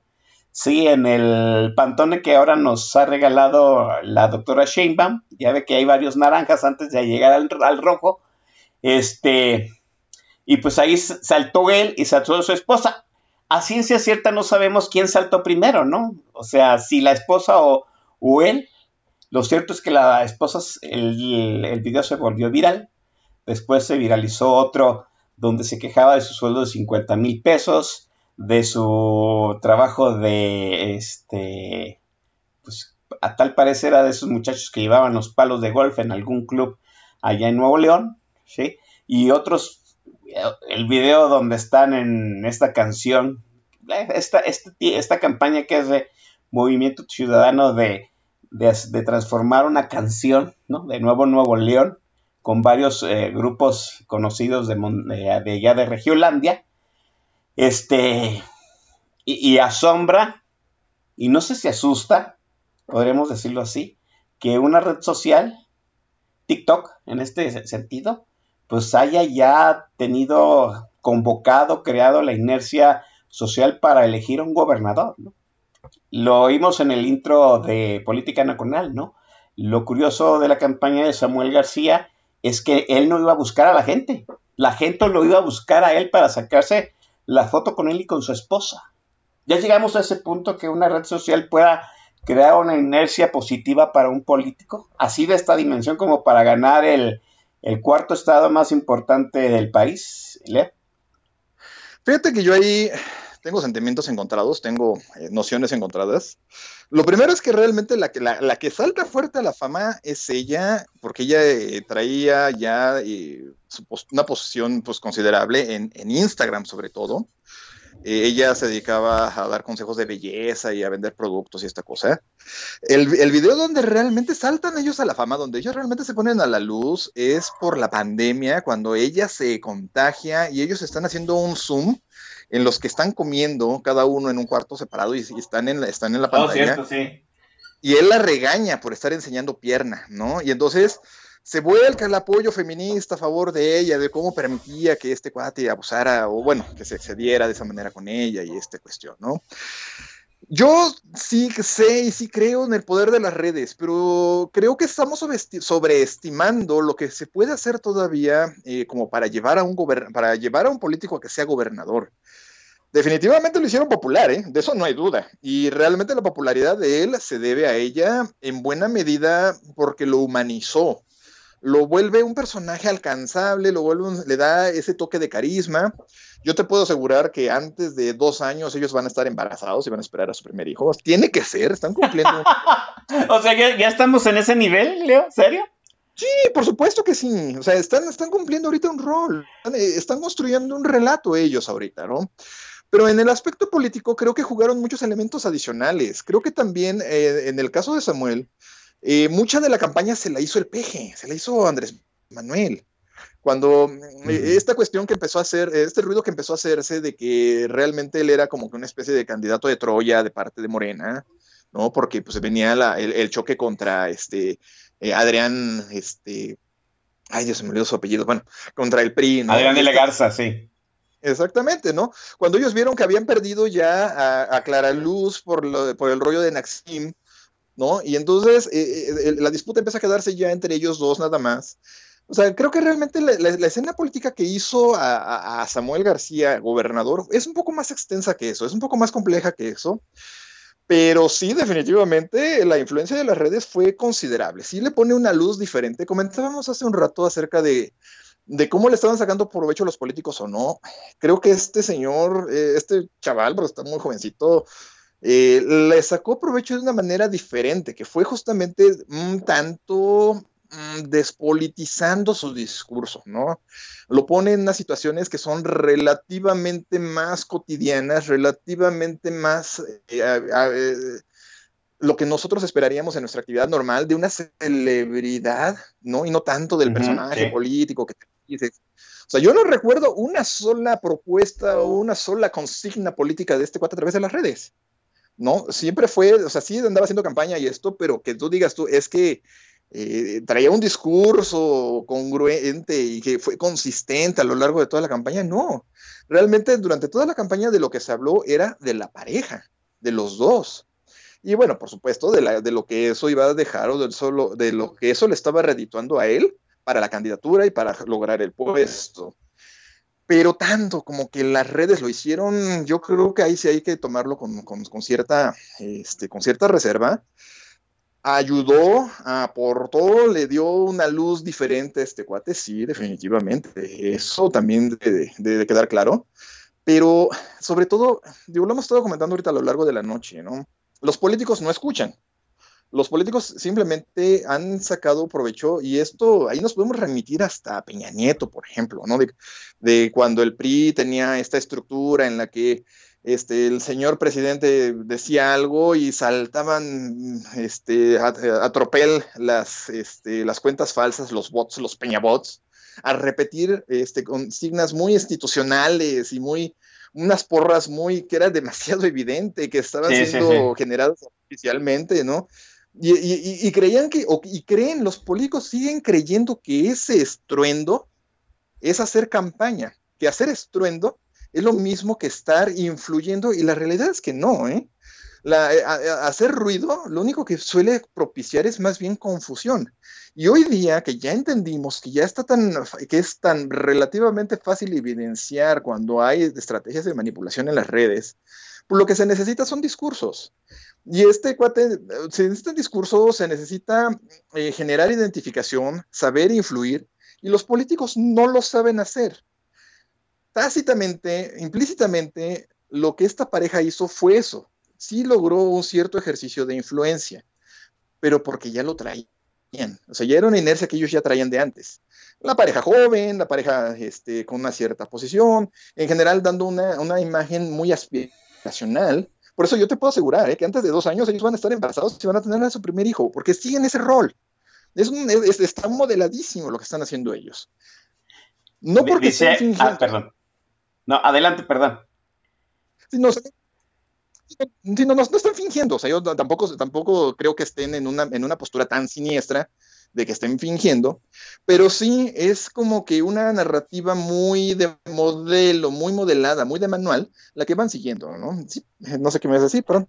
Sí, en el pantone que ahora nos ha regalado la doctora Sheinbaum, ya ve que hay varios naranjas antes de llegar al rojo, este, y pues ahí saltó él y saltó su esposa. A ciencia cierta no sabemos quién saltó primero, ¿no? O sea, si la esposa o, él. Lo cierto es que la esposa, el, el, video se volvió viral. Después se viralizó otro donde se quejaba de su sueldo de 50 mil pesos, de su trabajo de, este, pues a tal parecer era de esos muchachos que llevaban los palos de golf en algún club allá en Nuevo León. ¿Sí? Y otros, el video donde están en esta canción, esta, esta, campaña que es de Movimiento Ciudadano de, de, transformar una canción, ¿no? De Nuevo Nuevo León, con varios eh, grupos conocidos de, de, allá de Regiolandia, este, y, asombra y no sé si asusta, podríamos decirlo así, que una red social, TikTok en este sentido, pues haya ya tenido convocado, creado la inercia social para elegir a un gobernador. ¿no? Lo oímos en el intro de Política Nacional, ¿no? Lo curioso de la campaña de Samuel García es que él no iba a buscar a la gente, la gente lo iba a buscar a él para sacarse la foto con él y con su esposa. Ya llegamos a ese punto que una red social pueda crear una inercia positiva para un político, así de esta dimensión como para ganar el, cuarto estado más importante del país. ¿Le? Fíjate que yo ahí tengo sentimientos encontrados, tengo eh, nociones encontradas. Lo primero es que realmente la, la, que salta fuerte a la fama es ella, porque ella eh, traía ya eh, una posición pues, considerable en Instagram sobre todo. Eh, ella se dedicaba a dar consejos de belleza y a vender productos y esta cosa. El, el, video donde realmente saltan ellos a la fama, donde ellos realmente se ponen a la luz, es por la pandemia, cuando ella se contagia y ellos están haciendo un Zoom en los que están comiendo cada uno en un cuarto separado y, están, en la, están en la pantalla. Y él la regaña por estar enseñando pierna, ¿no? Y entonces se vuelca el apoyo feminista a favor de ella, de cómo permitía que este cuate abusara o bueno, que se excediera de esa manera con ella y esta cuestión, ¿no? Yo sí sé y sí creo en el poder de las redes, pero creo que estamos sobreestimando lo que se puede hacer todavía eh, como para llevar, a un para llevar a un político a que sea gobernador. Definitivamente lo hicieron popular, ¿eh? de eso no hay duda. Y realmente la popularidad de él se debe a ella en buena medida porque lo humanizó lo vuelve un personaje alcanzable, lo vuelve le da ese toque de carisma. Yo te puedo asegurar que antes de dos años ellos van a estar embarazados y van a esperar a su primer hijo. Tiene que ser, están cumpliendo. o sea, ¿ya, estamos en ese nivel, Leo, ¿serio? Sí, por supuesto que sí. O sea, están, están cumpliendo ahorita un rol, están construyendo un relato ellos ahorita, ¿no? Pero en el aspecto político creo que jugaron muchos elementos adicionales. Creo que también eh, en el caso de Samuel, eh, mucha de la campaña se la hizo el peje, se la hizo Andrés Manuel. Cuando eh, esta cuestión que empezó a hacer, este ruido que empezó a hacerse de que realmente él era como que una especie de candidato de Troya de parte de Morena, ¿no? Porque pues venía el, choque contra este eh, Adrián, este, ay Dios se me olvidó su apellido, bueno, contra el PRI, ¿no? Adrián de la Garza, sí. Exactamente, ¿no? Cuando ellos vieron que habían perdido ya a, a Clara Luz por, lo, por el rollo de Naxim, ¿no? Y entonces eh, eh, la disputa empieza a quedarse ya entre ellos dos nada más. O sea, creo que realmente la, escena política que hizo a, Samuel García, gobernador, es un poco más extensa que eso, es un poco más compleja que eso. Pero sí, definitivamente la influencia de las redes fue considerable. Sí le pone una luz diferente. Comentábamos hace un rato acerca de, cómo le estaban sacando provecho los políticos o no. Creo que este señor, eh, este chaval, pero está muy jovencito, eh, le sacó provecho de una manera diferente, que fue justamente un tanto mm, despolitizando su discurso, ¿no? Lo pone en unas situaciones que son relativamente más cotidianas, relativamente más... Eh, eh, lo que nosotros esperaríamos en nuestra actividad normal de una celebridad, ¿no? Y no tanto del personaje político que te O sea, yo no recuerdo una sola propuesta o una sola consigna política de este cuate a través de las redes. ¿No? Siempre fue, o sea, sí andaba haciendo campaña y esto, pero que tú digas tú, es que eh, traía un discurso congruente y que fue consistente a lo largo de toda la campaña, no. Realmente durante toda la campaña de lo que se habló era de la pareja, de los dos. Y bueno, por supuesto, de, la, de lo que eso iba a dejar o del solo, de lo que eso le estaba redituando a él para la candidatura y para lograr el puesto pero tanto como que las redes lo hicieron, yo creo que ahí sí hay que tomarlo con, cierta, este, con cierta reserva. Ayudó, aportó, le dio una luz diferente a este cuate, sí, definitivamente. Eso también debe, debe quedar claro. Pero sobre todo, digo, lo hemos estado comentando ahorita a lo largo de la noche, ¿no? Los políticos no escuchan los políticos simplemente han sacado provecho y esto, ahí nos podemos remitir hasta Peña Nieto, por ejemplo, ¿no? De, cuando el PRI tenía esta estructura en la que este, el señor presidente decía algo y saltaban este, a, tropel las, este, las cuentas falsas, los bots, los peñabots, a repetir este, consignas muy institucionales y muy, unas porras muy, que era demasiado evidente, que estaban Sí, sí, siendo sí. generadas artificialmente, ¿no? Y, creían que, o- y creen, los políticos siguen creyendo que ese estruendo es hacer campaña, que hacer estruendo es lo mismo que estar influyendo, y la realidad es que no, ¿eh? A- hacer ruido lo único que suele propiciar es más bien confusión. Y hoy día que ya entendimos que ya está tan, que es tan relativamente fácil evidenciar cuando hay estrategias de manipulación en las redes, pues lo que se necesita son discursos. Y este eh, discurso se necesita eh, generar identificación, saber influir, y los políticos no lo saben hacer. Tácitamente, implícitamente, lo que esta pareja hizo fue eso. Sí logró un cierto ejercicio de influencia, pero porque ya lo traían. O sea, ya era una inercia que ellos ya traían de antes. La pareja joven, la pareja este, con una cierta posición, en general dando una, una imagen muy aspiracional. Por eso yo te puedo asegurar ¿eh? que antes de dos años ellos van a estar embarazados y van a tener a su primer hijo, porque siguen ese rol. Es un, es, está modeladísimo lo que están haciendo ellos. No porque Dice, ah, perdón. No, adelante, perdón. Sí, no, sí, no, no, no están fingiendo. O sea, yo tampoco, tampoco creo que estén en una, en una postura tan siniestra de que estén fingiendo, pero sí es como que una narrativa muy de modelo, muy modelada, muy de manual, la que van siguiendo, ¿no? Sí, no sé qué me vas a decir, perdón.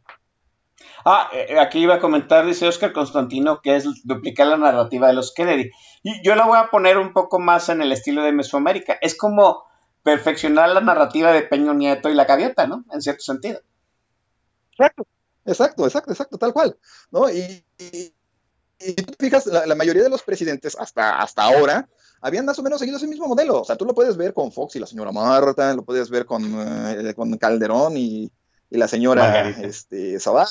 Ah, eh, aquí iba a comentar, dice Oscar Constantino, que es duplicar la narrativa de los Kennedy. Y yo la voy a poner un poco más en el estilo de Mesoamérica. Es como perfeccionar la narrativa de Peño Nieto y la gaviota, ¿no? En cierto sentido. Exacto, exacto, exacto, exacto, tal cual, ¿no? Y, y, y tú te fijas, la, la, mayoría de los presidentes hasta, hasta ahora habían más o menos seguido ese mismo modelo. O sea, tú lo puedes ver con Fox y la señora Marta, lo puedes ver con, eh, con Calderón y, y, la señora este, Sabá.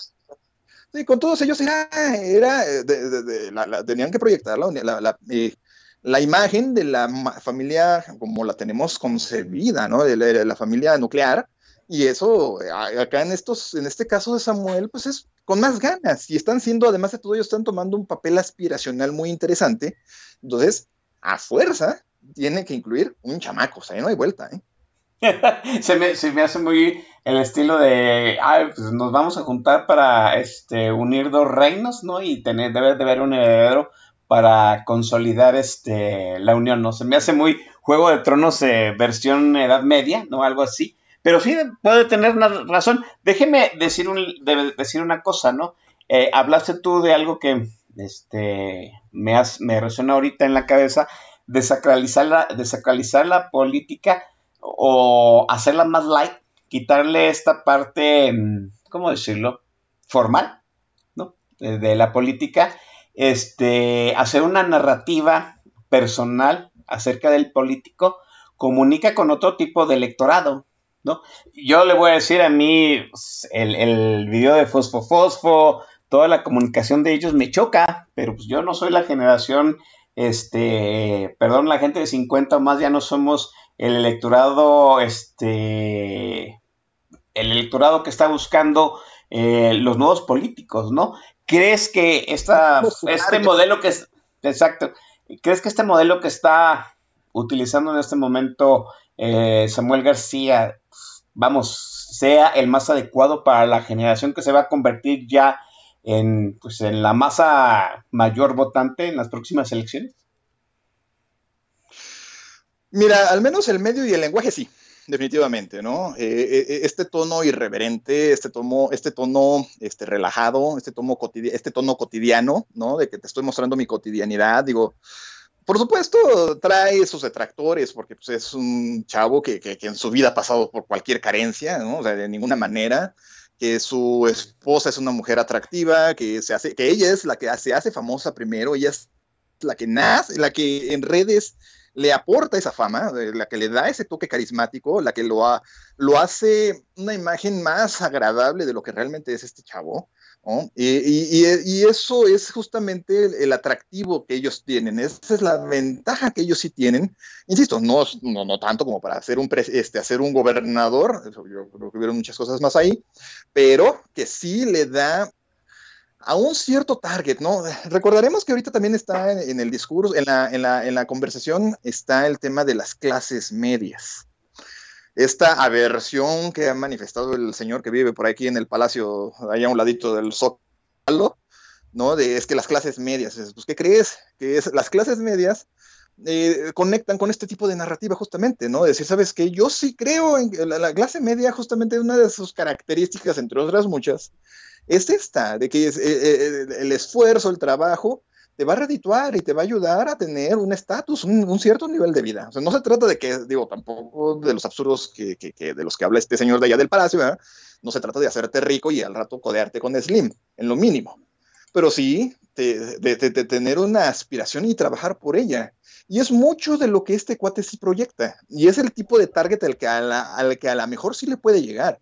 Sí, con todos ellos era, era de, de, de, la, la, tenían que proyectar la, la, eh, la, imagen de la familia como la tenemos concebida, ¿no? De la familia nuclear. Y eso, acá en, estos, en este caso de Samuel, pues es con más ganas. Y están siendo, además de todo, ellos están tomando un papel aspiracional muy interesante. Entonces, a fuerza, tiene que incluir un chamaco, o sea, no hay vuelta, ¿eh? se, me, se, me, hace muy el estilo de, ay, pues nos vamos a juntar para este, unir dos reinos, ¿no? Y tener, debe de haber un heredero para consolidar este, la unión, ¿no? Se me hace muy Juego de Tronos eh, versión Edad Media, ¿no? Algo así. Pero sí, puede tener una razón. Déjeme decir, un, de, decir una cosa, ¿no? Eh, hablaste tú de algo que este, me, has, me resuena ahorita en la cabeza, desacralizar la, desacralizar la política o hacerla más light, quitarle esta parte, ¿cómo decirlo? Formal, ¿no? De, de, la política, este, hacer una narrativa personal acerca del político, comunica con otro tipo de electorado, ¿no? Yo le voy a decir a mí, pues, el, el video de Fosfo Fosfo, toda la comunicación de ellos me choca, pero pues yo no soy la generación, este, perdón, la gente de 50 o más ya no somos el electorado, este, el electorado que está buscando eh, los nuevos políticos, ¿no? ¿Crees que esta, este modelo que es, exacto, crees que este modelo que está utilizando en este momento eh, Samuel García, vamos, sea el más adecuado para la generación que se va a convertir ya en, pues, en la masa mayor votante en las próximas elecciones? Mira, al menos el medio y el lenguaje sí, definitivamente, ¿no? Eh, este tono irreverente, este tono, este tono este, relajado, este cotidi este tono cotidiano, ¿no? De que te estoy mostrando mi cotidianidad, digo, por supuesto, trae sus detractores, porque pues, es un chavo que, que, que, en su vida ha pasado por cualquier carencia, ¿no? O sea, de ninguna manera, que su esposa es una mujer atractiva, que, se hace, que ella es la que se hace famosa primero, ella es la que nace, la que en redes le aporta esa fama, la que le da ese toque carismático, la que lo, ha, lo hace una imagen más agradable de lo que realmente es este chavo. Y, eso es justamente el, atractivo que ellos tienen, esa es la ventaja que ellos sí tienen. Insisto, no, no, no tanto como para hacer un, este, hacer un gobernador, yo creo que hubieron muchas cosas más ahí, pero que sí le da a un cierto target, ¿no? Recordaremos que ahorita también está en, en el discurso, en la, en, la, en la conversación, está el tema de las clases medias. Esta aversión que ha manifestado el señor que vive por aquí en el palacio, allá a un ladito del Zócalo, ¿no? Es que las clases medias, pues, ¿qué crees? Que es, las clases medias eh, conectan con este tipo de narrativa justamente, ¿no? Decir, ¿sabes qué? Yo sí creo en la, la, clase media, justamente una de sus características, entre otras muchas, es esta, de que es, eh, eh, el esfuerzo, el trabajo, te va a redituar y te va a ayudar a tener un estatus, un, cierto nivel de vida. O sea, no se trata de que, digo, tampoco de los absurdos que, de los que habla este señor de allá del palacio. No se trata de hacerte rico y al rato codearte con Slim, en lo mínimo. Pero sí de, tener una aspiración y trabajar por ella. Y es mucho de lo que este cuate sí proyecta. Y es el tipo de target al que a la, al que a la mejor sí le puede llegar.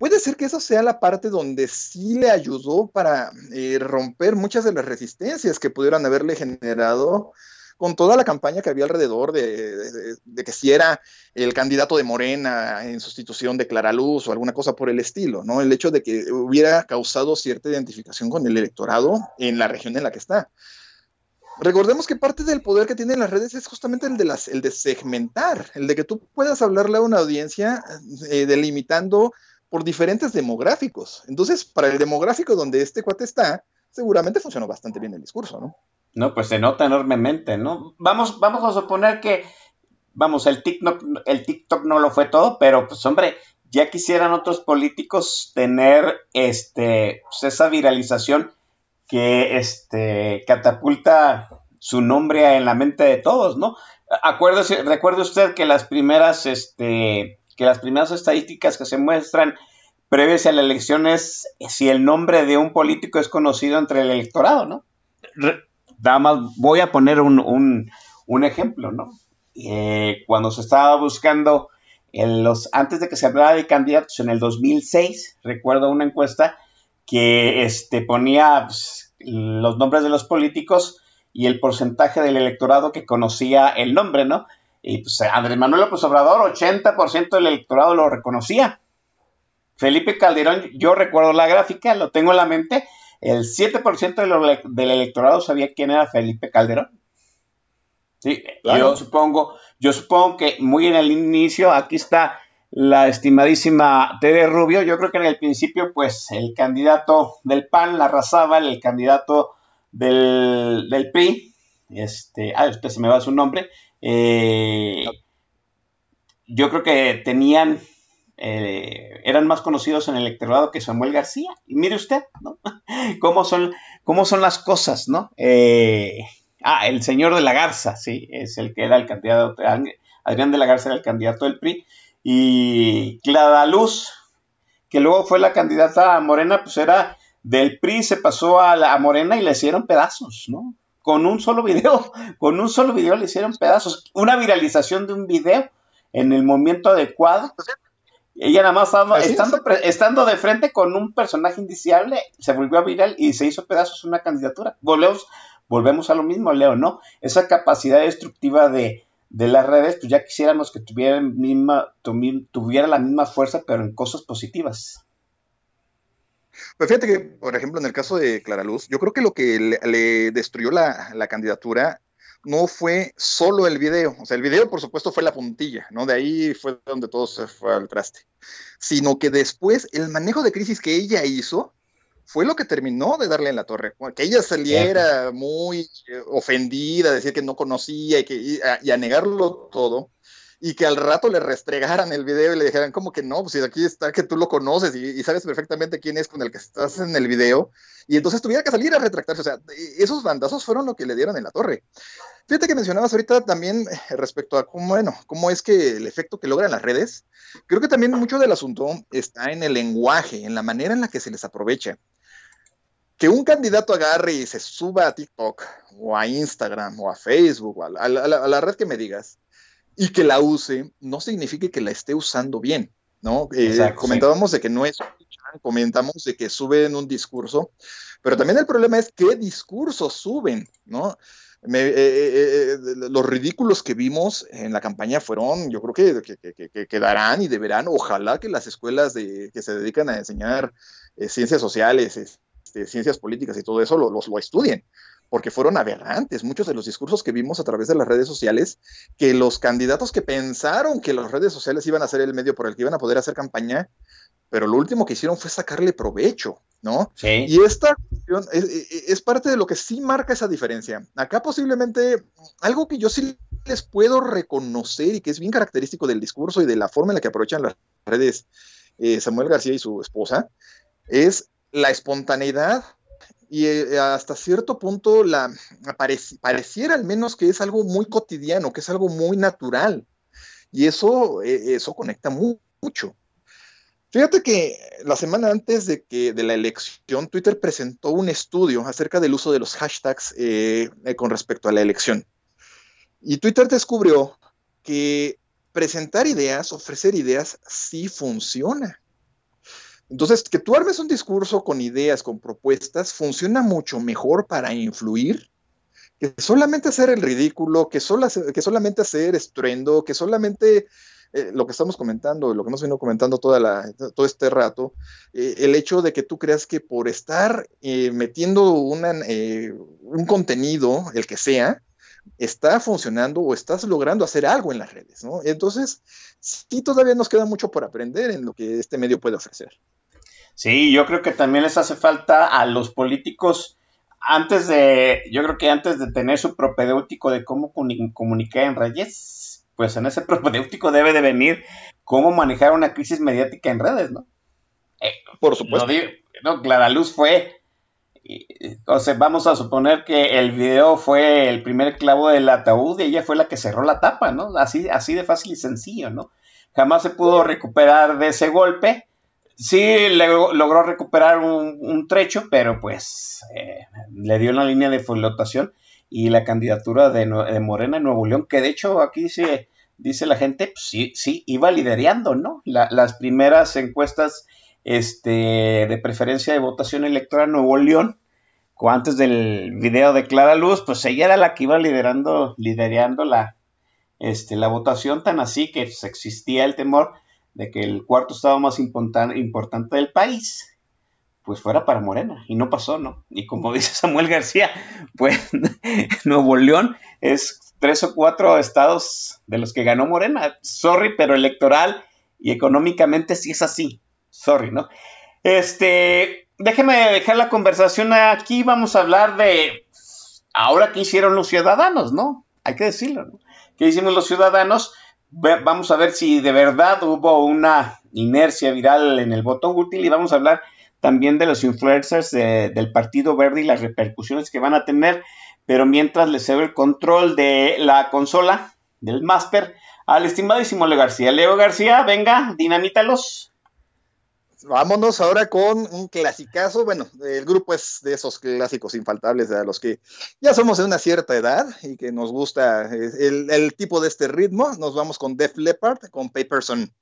Puede ser que esa sea la parte donde sí le ayudó para eh, romper muchas de las resistencias que pudieran haberle generado con toda la campaña que había alrededor de, que si era el candidato de Morena en sustitución de Clara Luz o alguna cosa por el estilo, ¿no? El hecho de que hubiera causado cierta identificación con el electorado en la región en la que está. Recordemos que parte del poder que tienen las redes es justamente el de, las, el de segmentar, el de que tú puedas hablarle a una audiencia eh, delimitando por diferentes demográficos. Entonces, para el demográfico donde este cuate está, seguramente funcionó bastante bien el discurso, ¿no? No, pues se nota enormemente, ¿no? Vamos, vamos a suponer que, vamos, el TikTok, el TikTok no lo fue todo, pero pues hombre, ya quisieran otros políticos tener este, pues, esa viralización que este, catapulta su nombre en la mente de todos, ¿no? Acuérdese, recuerde usted que las primeras, este, que las primeras estadísticas que se muestran previas a las elecciones, si el nombre de un político es conocido entre el electorado, ¿no? Nada más voy a poner un, un, un ejemplo, ¿no? Eh, cuando se estaba buscando, en los, antes de que se hablara de candidatos en el 2006, recuerdo una encuesta que este, ponía pues, los nombres de los políticos y el porcentaje del electorado que conocía el nombre, ¿no? Y pues Andrés Manuel López Obrador, 80% del electorado lo reconocía. Felipe Calderón, yo recuerdo la gráfica, lo tengo en la mente, el 7% de lo, del electorado sabía quién era Felipe Calderón. Sí, claro. yo supongo, yo supongo que muy en el inicio, aquí está la estimadísima Tere Rubio, yo creo que en el principio, pues, el candidato del PAN la arrasaba, el candidato del, del PRI, este, ah, después se me va su nombre, eh, yo creo que tenían, eh, eran más conocidos en el electorado que Samuel García. Y mire usted, ¿no? ¿Cómo son, cómo son las cosas, ¿no? Eh, ah, el señor de la Garza, sí, es el que era el candidato, Adrián de la Garza era el candidato del PRI. Y Clara Luz, que luego fue la candidata a Morena, pues era del PRI, se pasó a, la, a Morena y le hicieron pedazos, ¿no? Con un solo video, con un solo video le hicieron pedazos, una viralización de un video en el momento adecuado. Ella nada más estaba, estando, estando, de frente con un personaje indiciable, se volvió a viral y se hizo pedazos una candidatura. Volvemos, volvemos a lo mismo, Leo, ¿no? Esa capacidad destructiva de, de las redes, pues ya quisiéramos que tuviera, misma, tuviera la misma fuerza, pero en cosas positivas. Pues fíjate que, por ejemplo, en el caso de Clara Luz, yo creo que lo que le, le destruyó la, la, candidatura no fue solo el video, o sea, el video por supuesto fue la puntilla, ¿no? De ahí fue donde todo se fue al traste, sino que después el manejo de crisis que ella hizo fue lo que terminó de darle en la torre, que ella saliera muy eh, ofendida, decir que no conocía y, que, y, a, y a negarlo todo y que al rato le restregaran el video y le dijeran como que no, pues aquí está que tú lo conoces y, sabes perfectamente quién es con el que estás en el video, y entonces tuviera que salir a retractarse, o sea, esos bandazos fueron lo que le dieron en la torre. Fíjate que mencionabas ahorita también eh, respecto a cómo, bueno, cómo es que el efecto que logran las redes, creo que también mucho del asunto está en el lenguaje, en la manera en la que se les aprovecha. Que un candidato agarre y se suba a TikTok o a Instagram o a Facebook o a la red que me digas, y que la use no significa que la esté usando bien, ¿no? Eh, comentábamos de que no es comentamos de que suben un discurso, pero también el problema es qué discursos suben, ¿no? Me, eh, eh, los ridículos que vimos en la campaña fueron, yo creo que, que, que, que quedarán y deberán, ojalá que las escuelas de, que se dedican a enseñar ciencias sociales, este, ciencias políticas y todo eso lo, lo, lo estudien, porque fueron aberrantes muchos de los discursos que vimos a través de las redes sociales, que los candidatos que pensaron que las redes sociales iban a ser el medio por el que iban a poder hacer campaña, pero lo último que hicieron fue sacarle provecho, ¿no? Sí. Y esta cuestión es, es- es parte de lo que sí marca esa diferencia. Acá posiblemente algo que yo sí les puedo reconocer y que es bien característico del discurso y de la forma en la que aprovechan las redes eh, Samuel García y su esposa, es la espontaneidad y eh, hasta cierto punto la pareci- pareciera al menos que es algo muy cotidiano, que es algo muy natural. Y eso, eh, eso conecta mu- mucho. Fíjate que la semana antes de, que, de la elección, Twitter presentó un estudio acerca del uso de los hashtags eh, con respecto a la elección. Y Twitter descubrió que presentar ideas, ofrecer ideas, sí funciona. Entonces, que tú armes un discurso con ideas, con propuestas, funciona mucho mejor para influir que solamente hacer el ridículo, que, que solamente hacer estruendo, que solamente eh, lo que estamos comentando, lo que hemos venido comentando toda la, todo este rato, eh, el hecho de que tú creas que por estar eh, metiendo un contenido, el que sea, está funcionando o estás logrando hacer algo en las redes. Entonces, sí, todavía nos queda mucho por aprender en lo que este medio puede ofrecer. Sí, yo creo que también les hace falta a los políticos, antes de, yo creo que antes de tener su propedéutico de cómo comuni- comunicar en redes, pues en ese propedéutico debe de venir cómo manejar una crisis mediática en redes, ¿no? Eh, Por lo supuesto. no, Clara Luz fue, o sea, vamos a suponer que el video fue el primer clavo del ataúd y ella fue la que cerró la tapa, ¿no? Así, así de fácil y sencillo, ¿no? Jamás se pudo recuperar de ese golpe. Sí logró recuperar un, trecho, pero pues eh, le dio una línea de flotación y la candidatura de, Morena en Nuevo León, que de hecho aquí dice, dice la gente, pues sí, sí, iba liderando, ¿no? La- las primeras encuestas este, de preferencia de votación electoral en Nuevo León, antes del video de Clara Luz, pues ella era la que iba liderando, liderando la, este, la votación, tan así que pues, existía el temor de que el cuarto estado más importan- importante del país, pues fuera para Morena, y no pasó, ¿no? Y como dice Samuel García, pues Nuevo León es tres o cuatro estados de los que ganó Morena. Sorry, pero electoral y económicamente sí es así. Sorry, ¿no? Este, déjeme dejar la conversación aquí. Vamos a hablar de ahora qué hicieron los ciudadanos, ¿no? Hay que decirlo, ¿no? ¿Qué hicimos los ciudadanos? Vamos a ver si de verdad hubo una inercia viral en el voto útil y vamos a hablar también de los influencers de- del Partido Verde y las repercusiones que van a tener. Pero mientras les cedo el control de la consola, del Master, al estimadísimo Leo García. Leo García, venga, dinamítalos. Vámonos ahora con un clasicazo. Bueno, el grupo es de esos clásicos infaltables a los que ya somos de una cierta edad y que nos gusta eh, el, el tipo de este ritmo. Nos vamos con Def Leppard, con Paperson.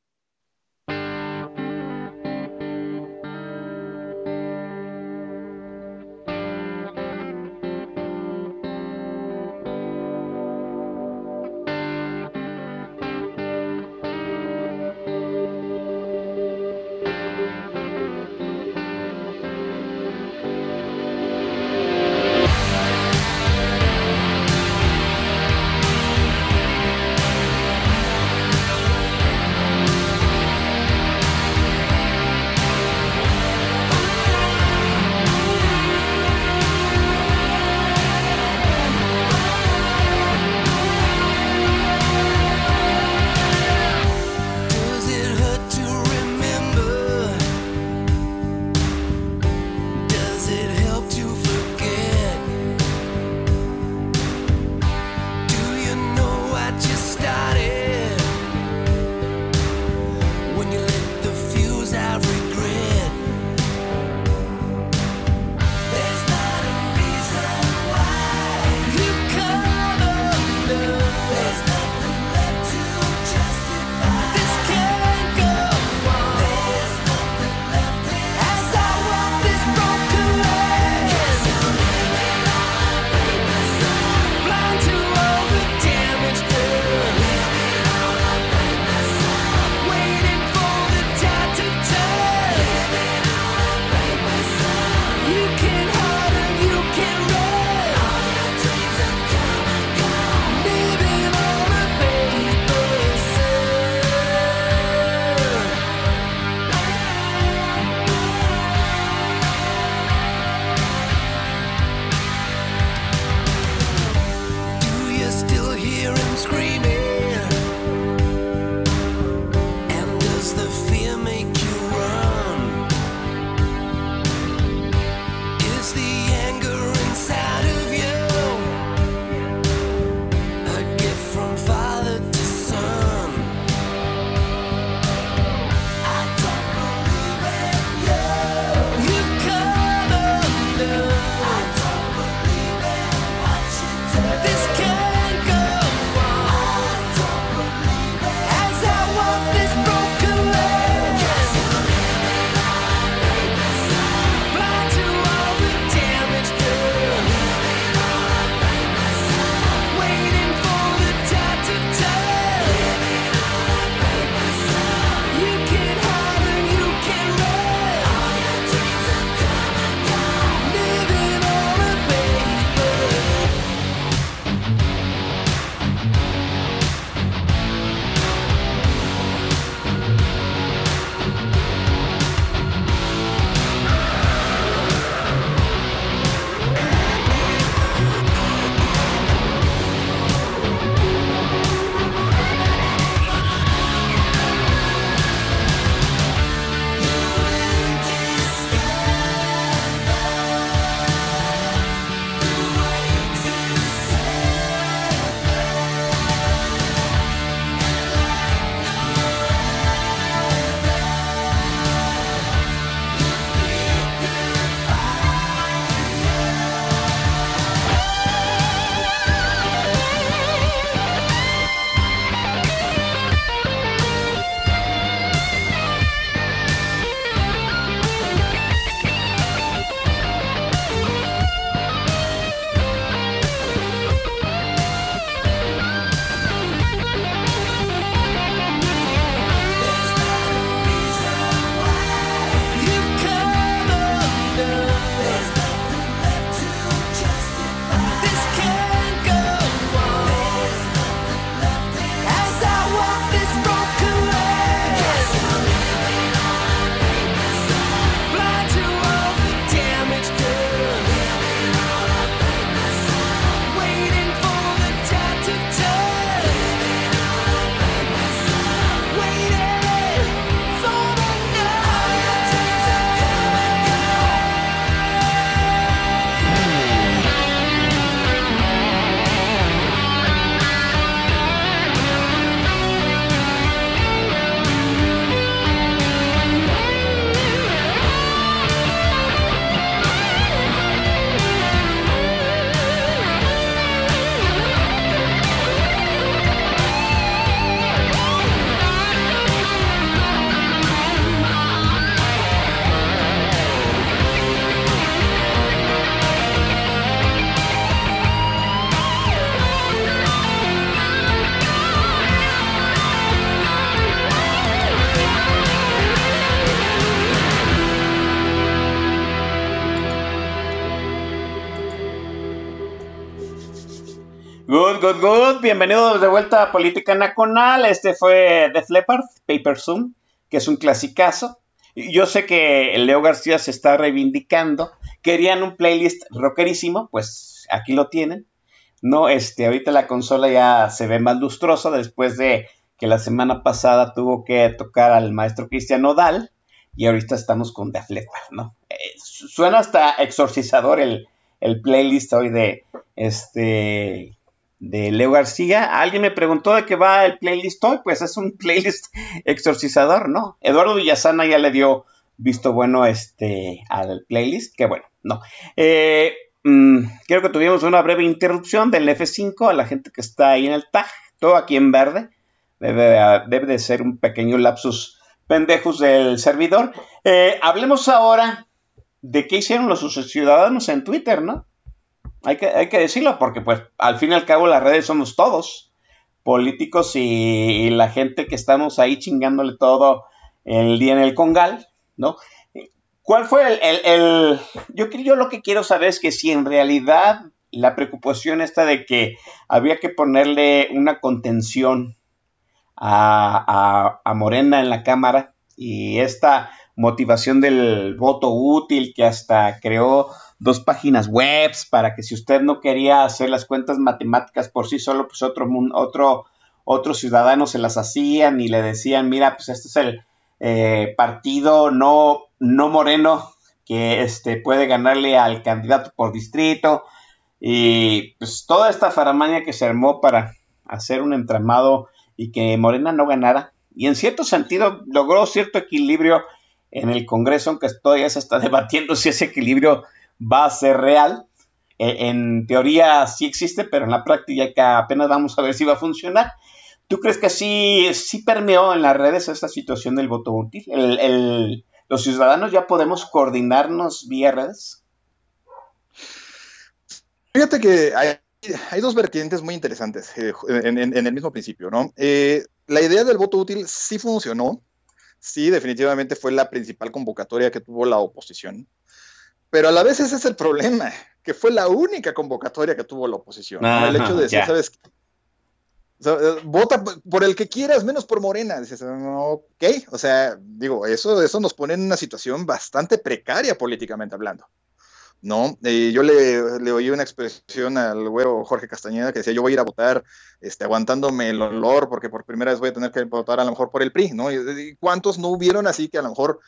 Bienvenidos de vuelta a Política Nacional. Este fue The Leppard, Paper Zoom, que es un clasicazo. Yo sé que Leo García se está reivindicando. Querían un playlist rockerísimo, pues aquí lo tienen. No, este, ahorita la consola ya se ve más lustrosa después de que la semana pasada tuvo que tocar al maestro Cristian Nodal y ahorita estamos con The Leppard, ¿no? Eh, su- suena hasta exorcizador el, el playlist hoy de este de Leo García. Alguien me preguntó de qué va el playlist hoy, pues es un playlist exorcizador, ¿no? Eduardo Villasana ya le dio visto bueno este al playlist, que bueno, no. Eh, mm, creo que tuvimos una breve interrupción del F5 a la gente que está ahí en el tag, todo aquí en verde. Debe, debe de ser un pequeño lapsus pendejos del servidor. Eh, hablemos ahora de qué hicieron los ciudadanos en Twitter, ¿no? Hay que, decirlo porque pues al fin y al cabo las redes somos todos, políticos y, y la gente que estamos ahí chingándole todo el día en el congal, ¿no? ¿Cuál fue el, el- el- yo, yo lo que quiero saber es que si en realidad la preocupación esta de que había que ponerle una contención a, a- a Morena en la Cámara y esta motivación del voto útil que hasta creó dos páginas webs para que si usted no quería hacer las cuentas matemáticas por sí solo, pues otro, otro, otros ciudadanos se las hacían y le decían, mira, pues este es el eh, partido no, no moreno que este, puede ganarle al candidato por distrito y pues toda esta faramaña que se armó para hacer un entramado y que Morena no ganara. Y en cierto sentido logró cierto equilibrio en el Congreso, aunque todavía se está debatiendo si ese equilibrio va a ser real. Eh, en teoría sí existe, pero en la práctica apenas vamos a ver si va a funcionar. ¿Tú crees que sí, sí permeó en las redes esta situación del voto útil? ¿Los ciudadanos ya podemos coordinarnos vía redes? Fíjate que hay, dos vertientes muy interesantes eh, en el mismo principio, ¿no? Eh, la idea del voto útil sí funcionó, sí, definitivamente fue la principal convocatoria que tuvo la oposición, pero a la vez ese es el problema, que fue la única convocatoria que tuvo la oposición. ¿no? El hecho de decir, ya. ¿sabes? O sea, eh, vota por el que quieras, menos por Morena. Dices, "No, ok, o sea, digo, eso, eso nos pone en una situación bastante precaria políticamente hablando. ¿no? Eh, yo le, le oí una expresión al güero Jorge Castañeda que decía, yo voy a ir a votar este, aguantándome el olor porque por primera vez voy a tener que votar a lo mejor por el PRI, ¿no? Y, y ¿Cuántos no hubieron así que a lo mejor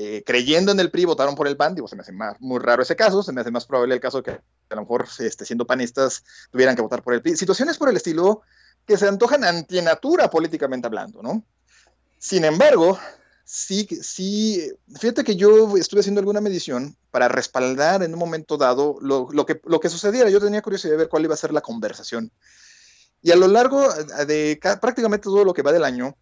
eh, creyendo en el PRI votaron por el PAN? Digo, se me hace más, muy raro ese caso, se me hace más probable el caso que a lo mejor este, siendo panistas tuvieran que votar por el PRI. Situaciones por el estilo que se antojan antinatura políticamente hablando, ¿no? Sin embargo, sí, sí, fíjate que yo estuve haciendo alguna medición para respaldar en un momento dado lo, que, lo que sucediera. Yo tenía curiosidad de ver cuál iba a ser la conversación. Y a lo largo de ca- prácticamente todo lo que va del año,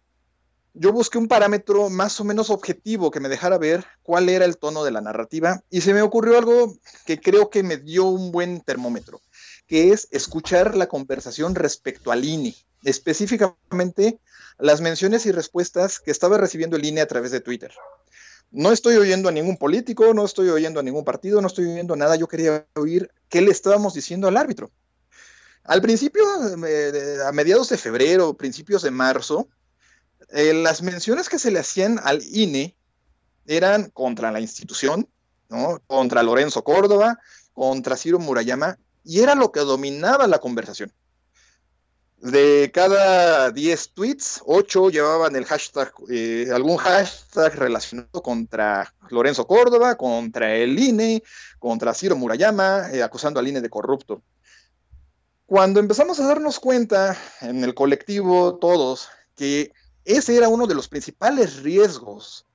yo busqué un parámetro más o menos objetivo que me dejara ver cuál era el tono de la narrativa y se me ocurrió algo que creo que me dio un buen termómetro, que es escuchar la conversación respecto al INE, específicamente las menciones y respuestas que estaba recibiendo el INE a través de Twitter. No estoy oyendo a ningún político, no estoy oyendo a ningún partido, no estoy oyendo nada. Yo quería oír qué le estábamos diciendo al árbitro. Al principio, eh, a mediados de febrero, principios de marzo, eh, las menciones que se le hacían al INE eran contra la institución, ¿no? contra Lorenzo Córdoba, contra Ciro Murayama, y era lo que dominaba la conversación. De cada 10 tweets, 8 llevaban el hashtag, eh, algún hashtag relacionado contra Lorenzo Córdoba, contra el INE, contra Ciro Murayama, eh, acusando al INE de corrupto. Cuando empezamos a darnos cuenta en el colectivo todos que ese era uno de los principales riesgos,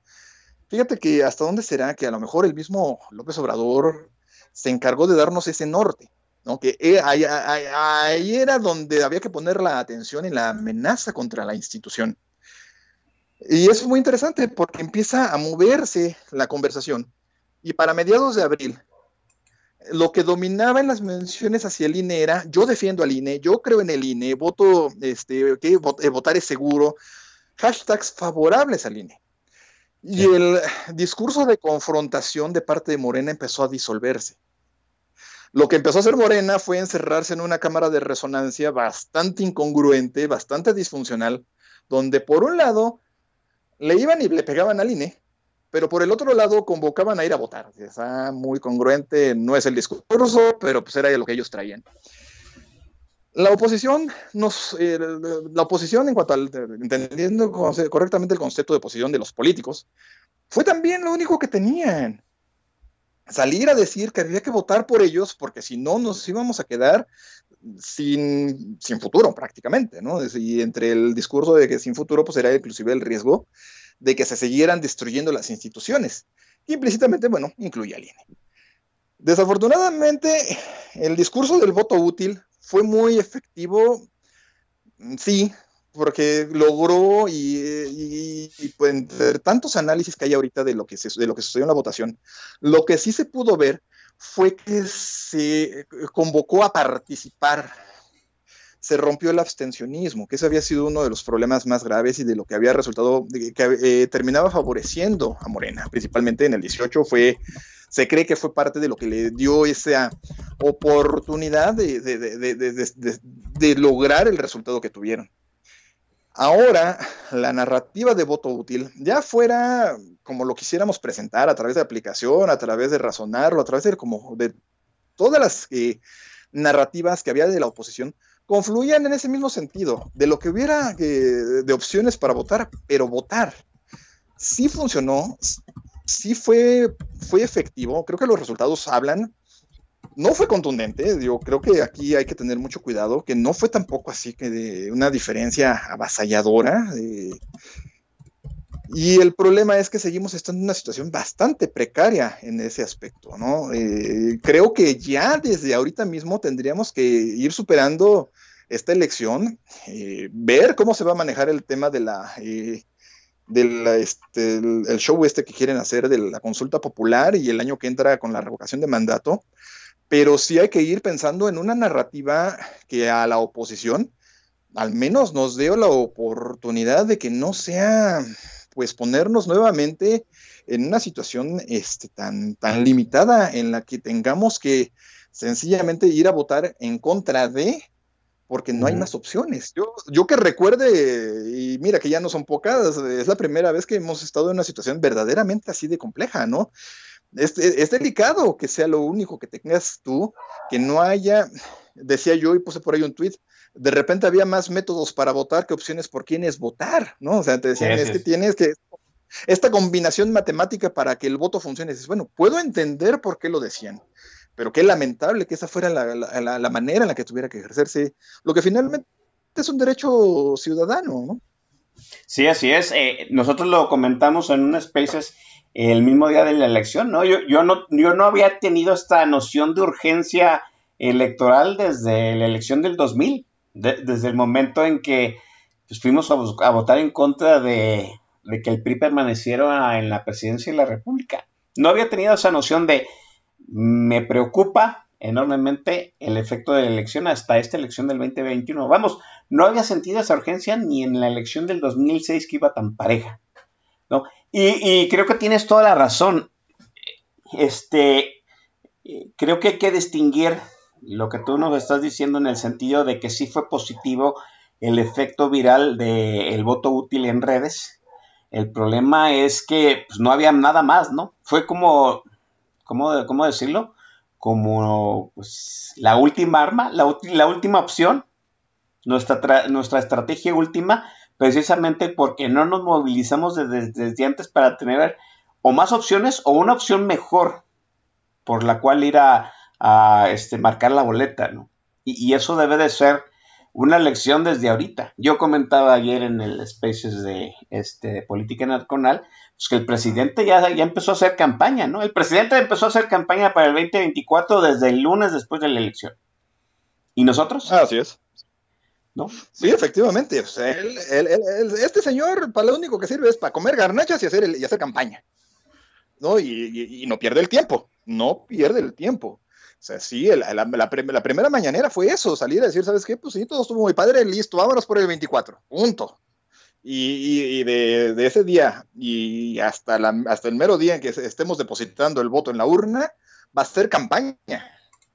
fíjate que hasta dónde será que a lo mejor el mismo López Obrador se encargó de darnos ese norte. ¿no? Que eh, ahí, era donde había que poner la atención en la amenaza contra la institución. Y eso es muy interesante porque empieza a moverse la conversación. Y para mediados de abril, lo que dominaba en las menciones hacia el INE era, yo defiendo al INE, yo creo en el INE, voto, este, que votar es seguro, hashtags favorables al INE. Y el discurso de confrontación de parte de Morena empezó a disolverse Lo que empezó a hacer Morena fue encerrarse en una cámara de resonancia bastante incongruente, bastante disfuncional, donde por un lado le iban y le pegaban al INE, pero por el otro lado convocaban a ir a votar. Está muy congruente, no es el discurso, pero pues era lo que ellos traían. La oposición, nos, eh, la oposición en cuanto al, entendiendo correctamente el concepto de oposición de los políticos, fue también lo único que tenían. Salir a decir que había que votar por ellos porque si no nos íbamos a quedar sin, sin futuro prácticamente, ¿no? Y entre el discurso de que sin futuro pues era inclusive el riesgo de que se siguieran destruyendo las instituciones. Implícitamente, bueno, incluye al INE. Desafortunadamente, el discurso del voto útil fue muy efectivo, sí, porque logró y, y, pues, entre tantos análisis que hay ahorita de lo que, se, de lo que sucedió en la votación, lo que sí se pudo ver fue que se convocó a participar, se rompió el abstencionismo, que ese había sido uno de los problemas más graves y de lo que había resultado, que eh, terminaba favoreciendo a Morena, principalmente en el 18 fue se cree que fue parte de lo que le dio esa oportunidad de, de, de, de, lograr el resultado que tuvieron. Ahora, la narrativa de voto útil, ya fuera como lo quisiéramos presentar a través de aplicación, a través de razonarlo, a través de como de todas las eh, narrativas que había de la oposición, confluían en ese mismo sentido, de lo que hubiera eh, de opciones para votar, pero votar. Sí funcionó, sí fue, fue efectivo, creo que los resultados hablan. No fue contundente, yo creo que aquí hay que tener mucho cuidado, que no fue tampoco así que de una diferencia avasalladora. Eh, y el problema es que seguimos estando en una situación bastante precaria en ese aspecto, ¿no? Eh, creo que ya desde ahorita mismo tendríamos que ir superando esta elección, eh, ver cómo se va a manejar el tema de la eh, del este, el, show este que quieren hacer de la consulta popular y el año que entra con la revocación de mandato, pero sí hay que ir pensando en una narrativa que a la oposición al menos nos dé la oportunidad de que no sea pues ponernos nuevamente en una situación este, tan, tan limitada en la que tengamos que sencillamente ir a votar en contra de porque no hay más opciones. Yo, yo que recuerde, y mira que ya no son pocas, es la primera vez que hemos estado en una situación verdaderamente así de compleja, ¿no? Es, es, delicado que sea lo único que tengas tú, que no haya, decía yo y puse por ahí un tweet, de repente había más métodos para votar que opciones por quiénes votar, ¿no? O sea, te decían, es que tienes que, esta combinación matemática para que el voto funcione, dices, bueno, puedo entender por qué lo decían, pero qué lamentable que esa fuera la, la, manera en la que tuviera que ejercerse lo que finalmente es un derecho ciudadano, ¿no? Sí, así es. Eh, nosotros lo comentamos en un Spaces el mismo día de la elección, ¿no? Yo, yo ¿no? yo no había tenido esta noción de urgencia electoral desde la elección del 2000, de, desde el momento en que pues, fuimos a, a, votar en contra de, de que el PRI permaneciera en la presidencia de la República. No había tenido esa noción de me preocupa enormemente el efecto de la elección hasta esta elección del 2021. Vamos, no había sentido esa urgencia ni en la elección del 2006 que iba tan pareja. ¿no? Y, creo que tienes toda la razón. Este, creo que hay que distinguir lo que tú nos estás diciendo en el sentido de que sí fue positivo el efecto viral del de voto útil en redes. El problema es que pues, no había nada más, ¿no? Fue como ¿cómo, cómo decirlo? Como pues, la última arma, la, la última opción, nuestra, nuestra estrategia última, precisamente porque no nos movilizamos desde, antes para tener o más opciones o una opción mejor por la cual ir a, este, marcar la boleta, ¿no? Y, eso debe de ser una lección desde ahorita. Yo comentaba ayer en el Spaces de este, Política Nacional pues que el presidente ya, ya empezó a hacer campaña, ¿no? El presidente empezó a hacer campaña para el 2024 desde el lunes después de la elección. ¿Y nosotros? Ah, así es. ¿No? Sí, efectivamente. O sea, él, él, él, este señor, para lo único que sirve es para comer garnachas y hacer, y hacer campaña. ¿No? Y, y, y, no pierde el tiempo. No pierde el tiempo. O sea, sí, la, la, la, la, primera mañanera fue eso, salir a decir, ¿sabes qué? Pues sí, todo estuvo muy padre, listo, vámonos por el 24. Punto. Y, de, ese día y hasta, la, hasta el mero día en que estemos depositando el voto en la urna, va a ser campaña.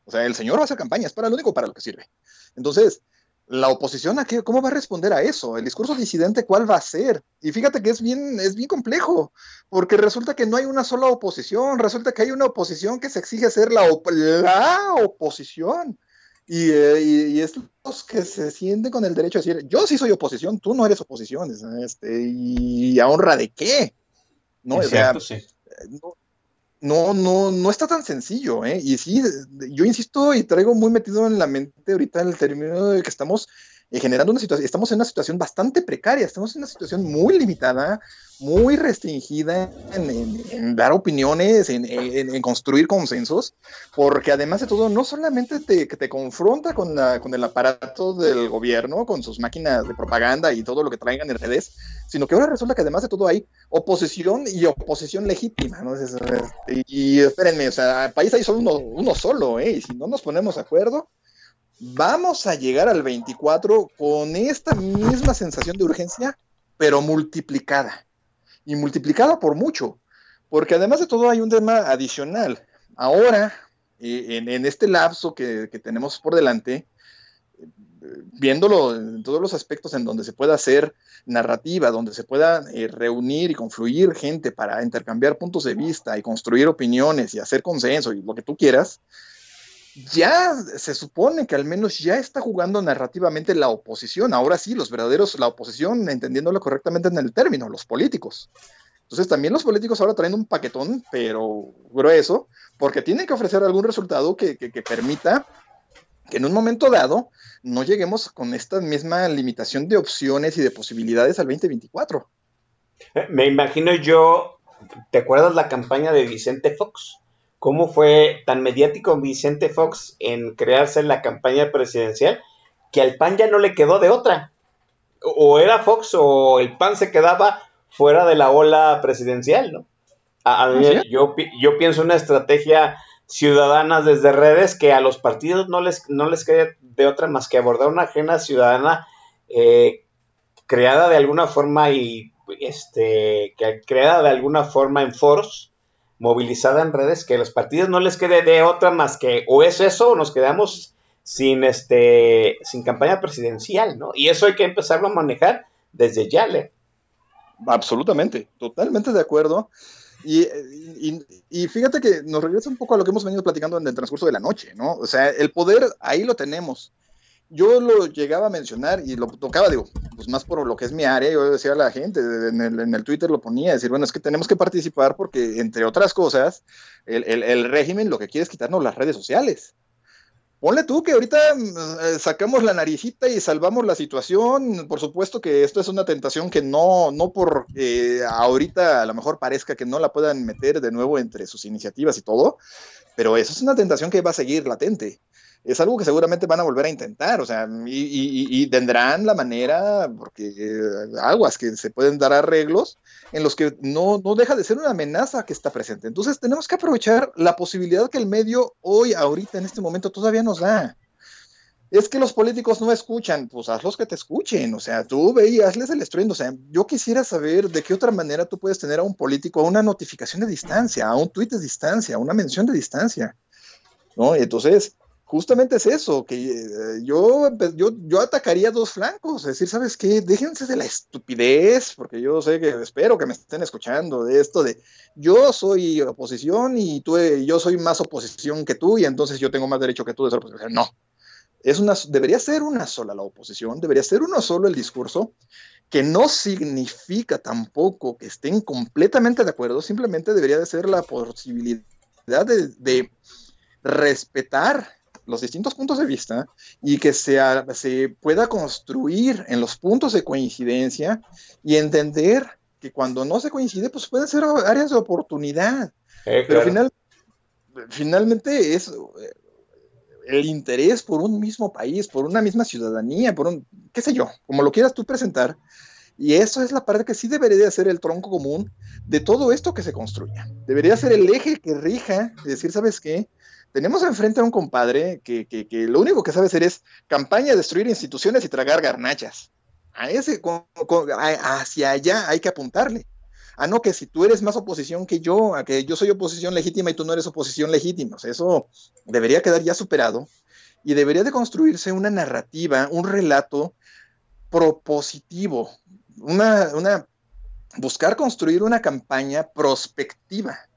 O sea, el señor va a hacer campaña, es para lo único para lo que sirve. Entonces, la oposición, ¿a qué, ¿cómo va a responder a eso? El discurso disidente, ¿cuál va a ser? Y fíjate que es bien, es bien complejo, porque resulta que no hay una sola oposición, resulta que hay una oposición que se exige ser la, la oposición. Y, eh, y- y es los que se sienten con el derecho a decir, yo sí soy oposición, tú no eres oposición, este, y a honra de qué, ¿no? Es O sea, cierto, sí. no, no, no, no está tan sencillo, ¿eh? Y sí, yo insisto y traigo muy metido en la mente ahorita el término de que estamos eh, generando una situación, estamos en una situación bastante precaria, estamos en una situación muy limitada, muy restringida en, en- en dar opiniones, en, en- construir consensos, porque además de todo, no solamente te, te confronta con, la- con el aparato del gobierno, con sus máquinas de propaganda y todo lo que traigan en redes, sino que ahora resulta que además de todo hay oposición y oposición legítima, ¿no? Y espérenme, o sea, el país hay solo uno, uno solo, ¿eh? Y si no nos ponemos de acuerdo, vamos a llegar al 24 con esta misma sensación de urgencia, pero multiplicada. Y multiplicada por mucho, porque además de todo hay un tema adicional. Ahora, eh, en, este lapso que, que tenemos por delante, eh, viéndolo en todos los aspectos en donde se pueda hacer narrativa, donde se pueda eh, reunir y confluir gente para intercambiar puntos de vista y construir opiniones y hacer consenso y lo que tú quieras, ya se supone que al menos ya está jugando narrativamente la oposición. Ahora sí, los verdaderos, la oposición, entendiéndolo correctamente en el término, los políticos. Entonces también los políticos ahora traen un paquetón, pero grueso, porque tienen que ofrecer algún resultado que, que- permita que en un momento dado no lleguemos con esta misma limitación de opciones y de posibilidades al 2024. Eh, Me imagino yo, ¿te acuerdas la campaña de Vicente Fox? ¿Cómo fue tan mediático Vicente Fox en crearse la campaña presidencial que al PAN ya no le quedó de otra? O era Fox o el PAN se quedaba fuera de la ola presidencial, ¿no? A, a mí, ¿sí? yo, pi- yo pienso una estrategia ciudadana desde redes que a los partidos no les, no les queda de otra más que abordar una agenda ciudadana eh, creada de alguna forma y este que creada de alguna forma en foros movilizada en redes que los partidos no les quede de otra más que o es eso o nos quedamos sin este sin campaña presidencial no y eso hay que empezarlo a manejar desde ya Le. Absolutamente, totalmente de acuerdo. Y, y- y fíjate que nos regresa un poco a lo que hemos venido platicando en el transcurso de la noche, ¿no? O sea, el poder ahí lo tenemos. Yo lo llegaba a mencionar y lo tocaba, digo, pues más por lo que es mi área, yo decía a la gente, en el, en el Twitter lo ponía, decir, bueno, es que tenemos que participar porque, entre otras cosas, el, el- régimen lo que quiere es quitarnos las redes sociales. Ponle tú que ahorita mm, eh, sacamos la naricita y salvamos la situación. Por supuesto que esto es una tentación que no, no por eh, ahorita a lo mejor parezca que no la puedan meter de nuevo entre sus iniciativas y todo, pero eso es una tentación que va a seguir latente. Es algo que seguramente van a volver a intentar, o sea, y, tendrán la manera, porque eh, aguas que se pueden dar arreglos en los que no, no deja de ser una amenaza que está presente. Entonces tenemos que aprovechar la posibilidad que el medio hoy, ahorita, en este momento, todavía nos da. Es que los políticos no escuchan, pues hazlos que te escuchen, o sea, tú ve y hazles el estruendo, o sea, yo quisiera saber de qué otra manera tú puedes tener a un político una notificación de distancia, a un tuit de distancia, a una mención de distancia, ¿no? Entonces, justamente es eso, que eh, yo, yo, yo atacaría dos flancos, es decir, ¿sabes qué? Déjense de la estupidez, porque yo sé que espero que me estén escuchando de esto de yo soy oposición y tú, eh, yo soy más oposición que tú y entonces yo tengo más derecho que tú de ser oposición. No, es una, debería ser una sola la oposición, debería ser uno solo el discurso, que no significa tampoco que estén completamente de acuerdo, simplemente debería de ser la posibilidad de, de respetar los distintos puntos de vista y que se, se pueda construir en los puntos de coincidencia y entender que cuando no se coincide, pues pueden ser áreas de oportunidad. Eh, Pero claro. final, finalmente es eh, el interés por un mismo país, por una misma ciudadanía, por un, qué sé yo, como lo quieras tú presentar. Y eso es la parte que sí debería de ser el tronco común de todo esto que se construya. Debería ser el eje que rija, de decir, ¿sabes qué? Tenemos enfrente a un compadre que, que, lo único que sabe hacer es campaña, destruir instituciones y tragar garnachas. A ese, hacia allá hay que apuntarle. Ah, no, que si tú eres más oposición que yo, a que yo soy oposición legítima y tú no eres oposición legítima. Eso debería quedar ya superado y debería de construirse una narrativa, un relato propositivo, una, una buscar construir una campaña prospectiva.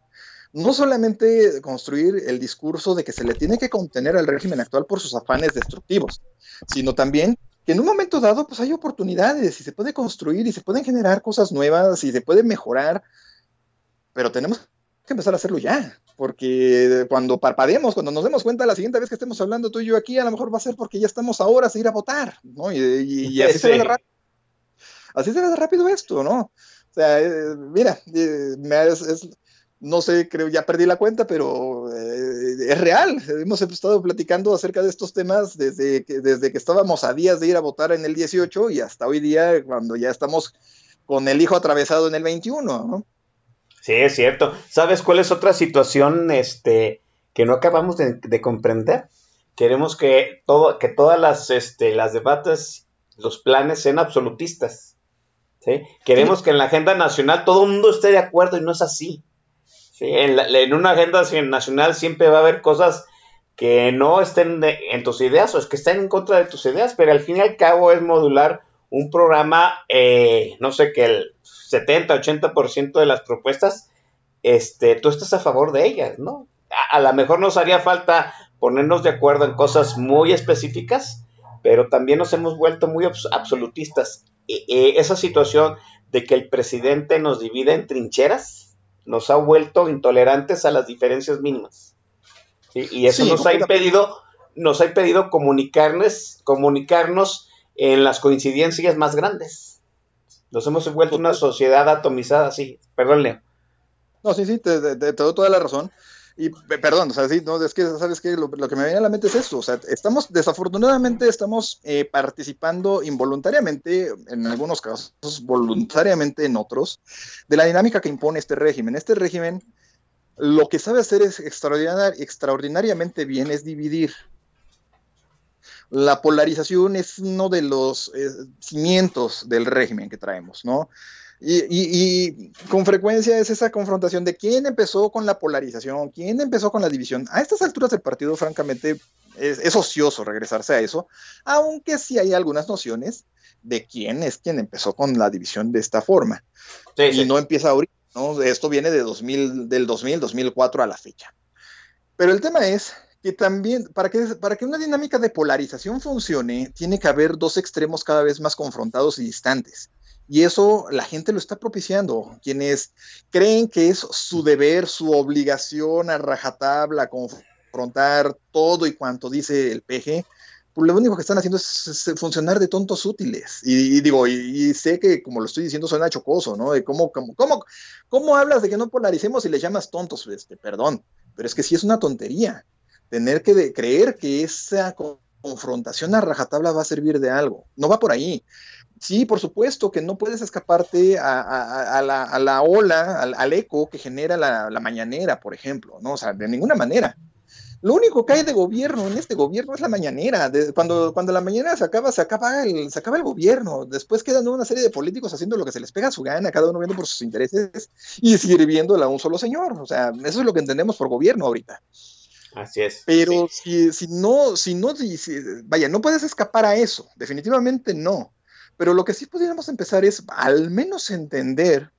No solamente construir el discurso de que se le tiene que contener al régimen actual por sus afanes destructivos, sino también que en un momento dado pues hay oportunidades y se puede construir y se pueden generar cosas nuevas y se puede mejorar, pero tenemos que empezar a hacerlo ya, porque cuando parpadeemos, cuando nos demos cuenta la siguiente vez que estemos hablando tú y yo aquí, a lo mejor va a ser porque ya estamos a horas de ir a votar, ¿no? Y, y- y así, se rápido, así se de rápido esto, ¿no? O sea, eh, mira, eh, es- no sé, creo, ya perdí la cuenta, pero eh, es real. Hemos estado platicando acerca de estos temas desde que, desde que estábamos a días de ir a votar en el 18 y hasta hoy día, cuando ya estamos con el hijo atravesado en el 21, ¿no? Sí, es cierto. ¿Sabes cuál es otra situación este, que no acabamos de, de comprender? Queremos que, todo, que todas las, este, las debates, los planes sean absolutistas. ¿sí? Queremos que en la agenda nacional todo el mundo esté de acuerdo y no es así. ¿Sí? En, la- una agenda nacional siempre va a haber cosas que no estén de- en tus ideas o es que estén en contra de tus ideas, pero al fin y al cabo es modular un programa, eh, no sé, que el 70-80% de las propuestas, este, tú estás a favor de ellas, ¿no? A, lo mejor nos haría falta ponernos de acuerdo en cosas muy específicas, pero también nos hemos vuelto muy abs- absolutistas. E- e- esa situación de que el presidente nos divide en trincheras nos ha vuelto intolerantes a las diferencias mínimas. ¿sí? Y eso Sí, nos ha impedido, nos ha impedido comunicarnos, comunicarnos en las coincidencias más grandes. Nos hemos vuelto una sociedad atomizada, sí. Perdón, Leo. No, sí, sí, te- te- te doy toda la razón. Y pe- perdón, o sea, sí, no, es que, ¿sabes qué? Lo, que me viene a la mente es esto, o sea, estamos, desafortunadamente, estamos eh, participando involuntariamente, en algunos casos, voluntariamente en otros, de la dinámica que impone este régimen. Este régimen, lo que sabe hacer es extraordinar- extraordinariamente bien, es dividir. La polarización es uno de los eh, cimientos del régimen que traemos, ¿no? Y, y- y con frecuencia es esa confrontación de quién empezó con la polarización, quién empezó con la división. A estas alturas del partido, francamente, es, es ocioso regresarse a eso, aunque sí hay algunas nociones de quién es quien empezó con la división de esta forma. Sí, y sí. no empieza ahorita, ¿no? Esto viene de 2000, del 2000, 2004 a la fecha. Pero el tema es que también, para que, para que una dinámica de polarización funcione, tiene que haber dos extremos cada vez más confrontados y distantes. Y eso la gente lo está propiciando. Quienes creen que es su deber, su obligación a rajatabla, confrontar todo y cuanto dice el PG, pues lo único que están haciendo es, es funcionar de tontos útiles. Y, y digo, y, y sé que como lo estoy diciendo suena chocoso, ¿no? De cómo, cómo, cómo, cómo hablas de que no polaricemos y le llamas tontos, este, perdón, pero es que sí es una tontería tener que creer que esa co- confrontación a rajatabla va a servir de algo. No va por ahí. Sí, por supuesto que no puedes escaparte a, la, ola, al, eco que genera la, mañanera, por ejemplo, ¿no? O sea, de ninguna manera. Lo único que hay de gobierno en este gobierno es la mañanera. Cuando, cuando la mañanera se acaba, se acaba, el, se acaba el gobierno. Después quedan una serie de políticos haciendo lo que se les pega a su gana, cada uno viendo por sus intereses y sirviéndole a un solo señor. O sea, eso es lo que entendemos por gobierno ahorita. Así es. Pero si, si no, si no, si- si- vaya, no puedes escapar a eso, definitivamente no. Pero lo que sí pudiéramos empezar es al menos entender,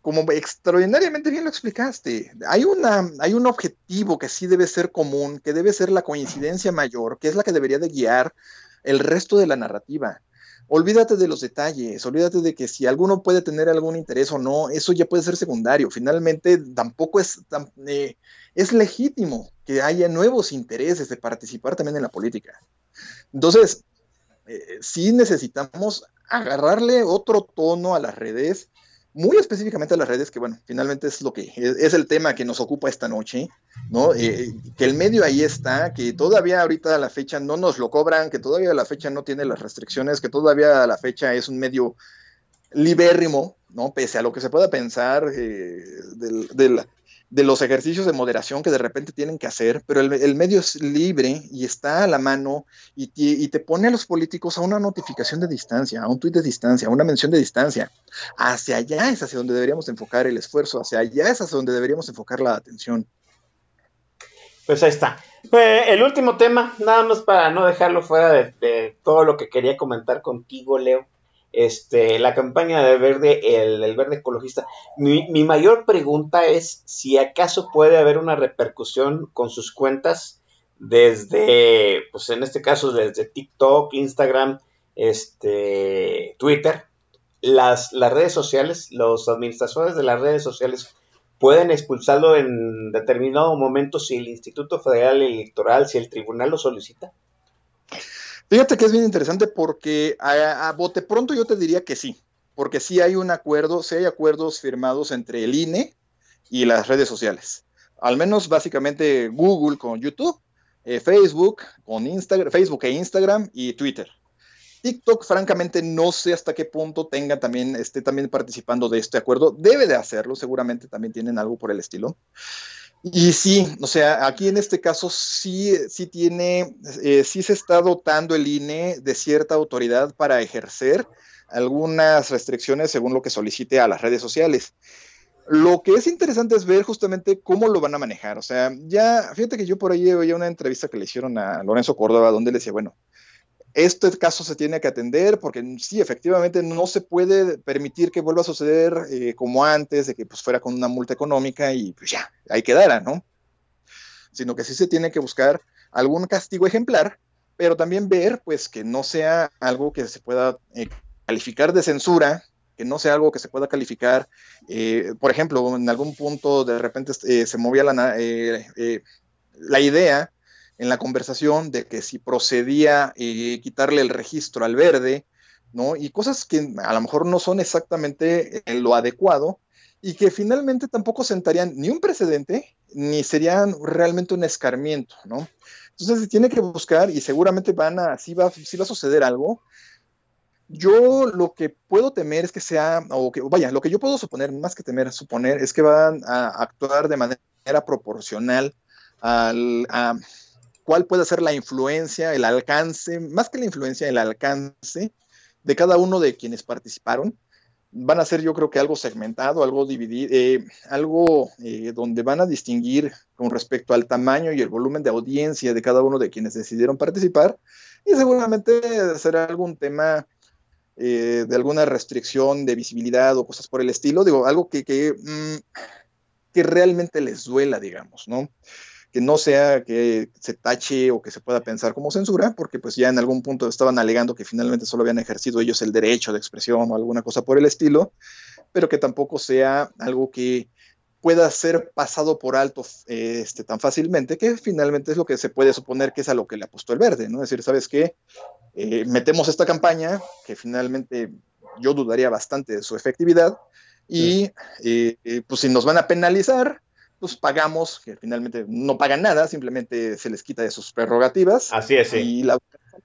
como extraordinariamente bien lo explicaste, hay, una, hay un objetivo que sí debe ser común, que debe ser la coincidencia mayor, que es la que debería de guiar el resto de la narrativa. Olvídate de los detalles, olvídate de que si alguno puede tener algún interés o no, eso ya puede ser secundario. Finalmente, tampoco es, tan- eh, es legítimo que haya nuevos intereses de participar también en la política. Entonces, eh, sí necesitamos agarrarle otro tono a las redes, muy específicamente a las redes, que bueno, finalmente es lo que es, es el tema que nos ocupa esta noche, ¿no? Eh, que el medio ahí está, que todavía ahorita a la fecha no nos lo cobran, que todavía a la fecha no tiene las restricciones, que todavía a la fecha es un medio libérrimo, ¿no? Pese a lo que se pueda pensar eh, del, del- de los ejercicios de moderación que de repente tienen que hacer, pero el, el medio es libre y está a la mano y, y te pone a los políticos a una notificación de distancia, a un tuit de distancia, a una mención de distancia. Hacia allá es hacia donde deberíamos enfocar el esfuerzo, hacia allá es hacia donde deberíamos enfocar la atención. Pues ahí está. Eh, el último tema, nada más para no dejarlo fuera de, de todo lo que quería comentar contigo, Leo. Este, la campaña de verde, el, verde ecologista. Mi, mi mayor pregunta es si acaso puede haber una repercusión con sus cuentas desde, pues en este caso, desde TikTok, Instagram, este, Twitter, las redes sociales, los administradores de las redes sociales pueden expulsarlo en determinado momento si el Instituto Federal Electoral, si el tribunal lo solicita. Fíjate que es bien interesante porque a, a bote pronto yo te diría que sí, porque sí hay un acuerdo, sí hay acuerdos firmados entre el INE y las redes sociales. Al menos básicamente Google con YouTube, eh, Facebook con Instagram, Facebook e Instagram y Twitter. TikTok, francamente, no sé hasta qué punto tenga también, esté también participando de este acuerdo. Debe de hacerlo, seguramente también tienen algo por el estilo. Y sí, o sea, aquí en este caso sí, sí tiene, eh, sí se está dotando el INE de cierta autoridad para ejercer algunas restricciones según lo que solicite a las redes sociales. Lo que es interesante es ver justamente cómo lo van a manejar. O sea, ya, fíjate que yo por ahí oía una entrevista que le hicieron a Lorenzo Córdoba donde le decía, bueno, este caso se tiene que atender porque sí, efectivamente no se puede permitir que vuelva a suceder eh, como antes, de que pues fuera con una multa económica y pues ya, ahí quedara, ¿no? Sino que sí se tiene que buscar algún castigo ejemplar, pero también ver pues que no sea algo que se pueda eh, calificar de censura, que no sea algo que se pueda calificar, eh, por ejemplo, en algún punto de repente eh, se movía la, eh, eh, la idea en la conversación de que si procedía eh, quitarle el registro al verde, ¿no? Y cosas que a lo mejor no son exactamente eh, lo adecuado y que finalmente tampoco sentarían ni un precedente ni serían realmente un escarmiento, ¿no? Entonces se tiene que buscar y seguramente van a, sí va, va a suceder algo. Yo lo que puedo temer es que sea, o que, vaya, lo que yo puedo suponer, más que temer, suponer, es que van a actuar de manera proporcional al, cuál puede ser la influencia, el alcance, más que la influencia, el alcance de cada uno de quienes participaron. Van a ser, yo creo que algo segmentado, algo dividido, eh, algo eh, donde van a distinguir con respecto al tamaño y el volumen de audiencia de cada uno de quienes decidieron participar. Y seguramente será algún tema eh, de alguna restricción de visibilidad o cosas por el estilo. Digo, algo que, que, mm, que realmente les duela, digamos, ¿no? Que no sea que se tache o que se pueda pensar como censura, porque pues ya en algún punto estaban alegando que finalmente solo habían ejercido ellos el derecho de expresión o alguna cosa por el estilo, pero que tampoco sea algo que pueda ser pasado por alto eh, este, tan fácilmente, que finalmente es lo que se puede suponer que es a lo que le apostó el verde, ¿no? Es decir, ¿sabes qué? Eh, metemos esta campaña, que finalmente yo dudaría bastante de su efectividad, y eh, eh, pues si nos van a penalizar, pues pagamos, que finalmente no pagan nada, simplemente se les quita de sus prerrogativas. Así es, sí. Y la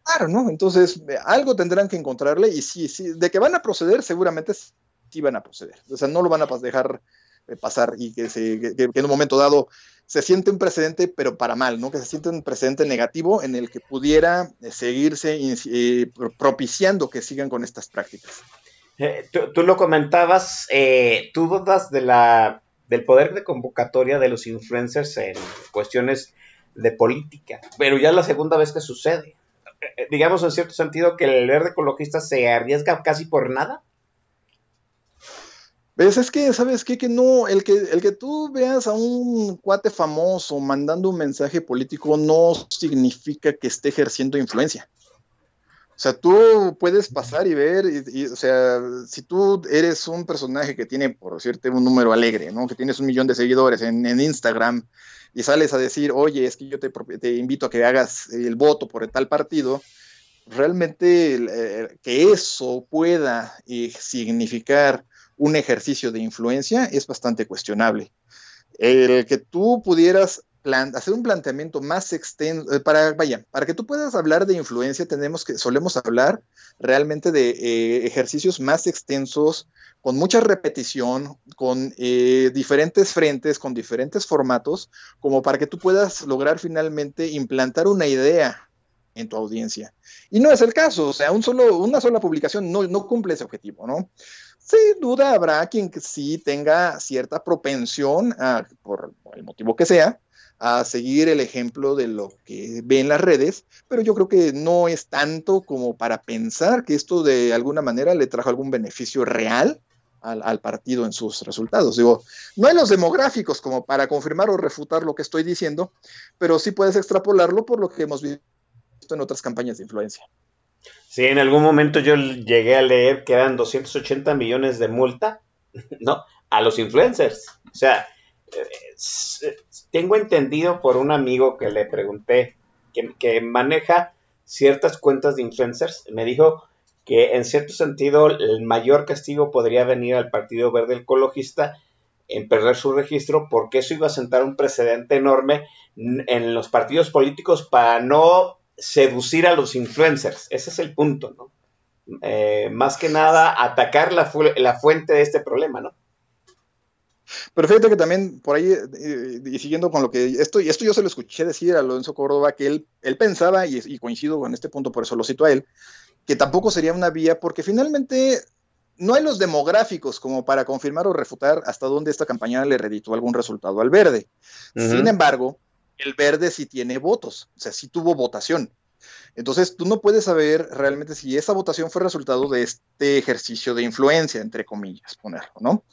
claro, ¿no? Entonces, eh, algo tendrán que encontrarle y sí, sí, de que van a proceder, seguramente sí van a proceder. O sea, no lo van a dejar eh, pasar y que, se, que, que en un momento dado se siente un precedente, pero para mal, ¿no? Que se siente un precedente negativo en el que pudiera eh, seguirse eh, pro- propiciando que sigan con estas prácticas. Eh, tú, tú lo comentabas, eh, tú dudas de la, del poder de convocatoria de los influencers en cuestiones de política, pero ya es la segunda vez que sucede. Eh, eh, digamos en cierto sentido que el verde ecologista se arriesga casi por nada. ¿Ves? Es que, ¿sabes qué? Que no, el que, el que tú veas a un cuate famoso mandando un mensaje político no significa que esté ejerciendo influencia. O sea, tú puedes pasar y ver, y, y, o sea, si tú eres un personaje que tiene, por decirte, un número alegre, ¿no? Que tienes un millón de seguidores en, en Instagram y sales a decir, oye, es que yo te invito a que hagas el voto por tal partido, realmente eh, que eso pueda eh, significar un ejercicio de influencia es bastante cuestionable. El que tú pudieras hacer un planteamiento más extenso, eh, para, vaya, para que tú puedas hablar de influencia, tenemos que, solemos hablar realmente de eh, ejercicios más extensos, con mucha repetición, con eh, diferentes frentes, con diferentes formatos, como para que tú puedas lograr finalmente implantar una idea en tu audiencia. Y no es el caso, o sea, una sola publicación no, no cumple ese objetivo, ¿no? Sin duda habrá quien sí tenga cierta propensión, a, por el motivo que sea, a seguir el ejemplo de lo que ve en las redes, pero yo creo que no es tanto como para pensar que esto de alguna manera le trajo algún beneficio real al, partido en sus resultados. Digo, no hay los demográficos como para confirmar o refutar lo que estoy diciendo, pero sí puedes extrapolarlo por lo que hemos visto en otras campañas de influencia. Sí, en algún momento yo llegué a leer que eran 280 millones de multa, ¿no? A los influencers. O sea, tengo entendido por un amigo que le pregunté que, maneja ciertas cuentas de influencers, me dijo que en cierto sentido el mayor castigo podría venir al Partido Verde Ecologista en perder su registro porque eso iba a sentar un precedente enorme en los partidos políticos para no seducir a los influencers. Ese es el punto, ¿no? Eh, más que nada atacar la, fu- la fuente de este problema, ¿no? Pero fíjate que también por ahí, eh, y siguiendo con lo que esto, y esto yo se lo escuché decir a Alonso Córdoba, que él, él pensaba, y, y coincido con este punto, por eso lo cito a él, que tampoco sería una vía, porque finalmente no hay los demográficos como para confirmar o refutar hasta dónde esta campaña le reditó algún resultado al verde. Sin embargo, el verde sí tiene votos, o sea, sí tuvo votación. Entonces, tú no puedes saber realmente si esa votación fue resultado de este ejercicio de influencia, entre comillas, ponerlo, ¿no?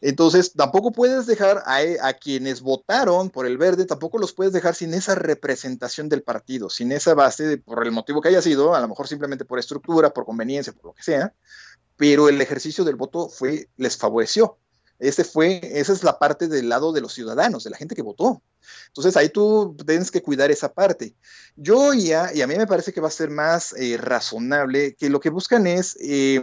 Entonces, tampoco puedes dejar a, a quienes votaron por el verde, tampoco los puedes dejar sin esa representación del partido, sin esa base, por el motivo que haya sido, a lo mejor simplemente por estructura, por conveniencia, por lo que sea, pero el ejercicio del voto fue, les favoreció. Ese fue, esa es la parte del lado de los ciudadanos, de la gente que votó. Entonces ahí tú tienes que cuidar esa parte. Yo ya, y a mí me parece que va a ser más eh, razonable, que lo que buscan es eh,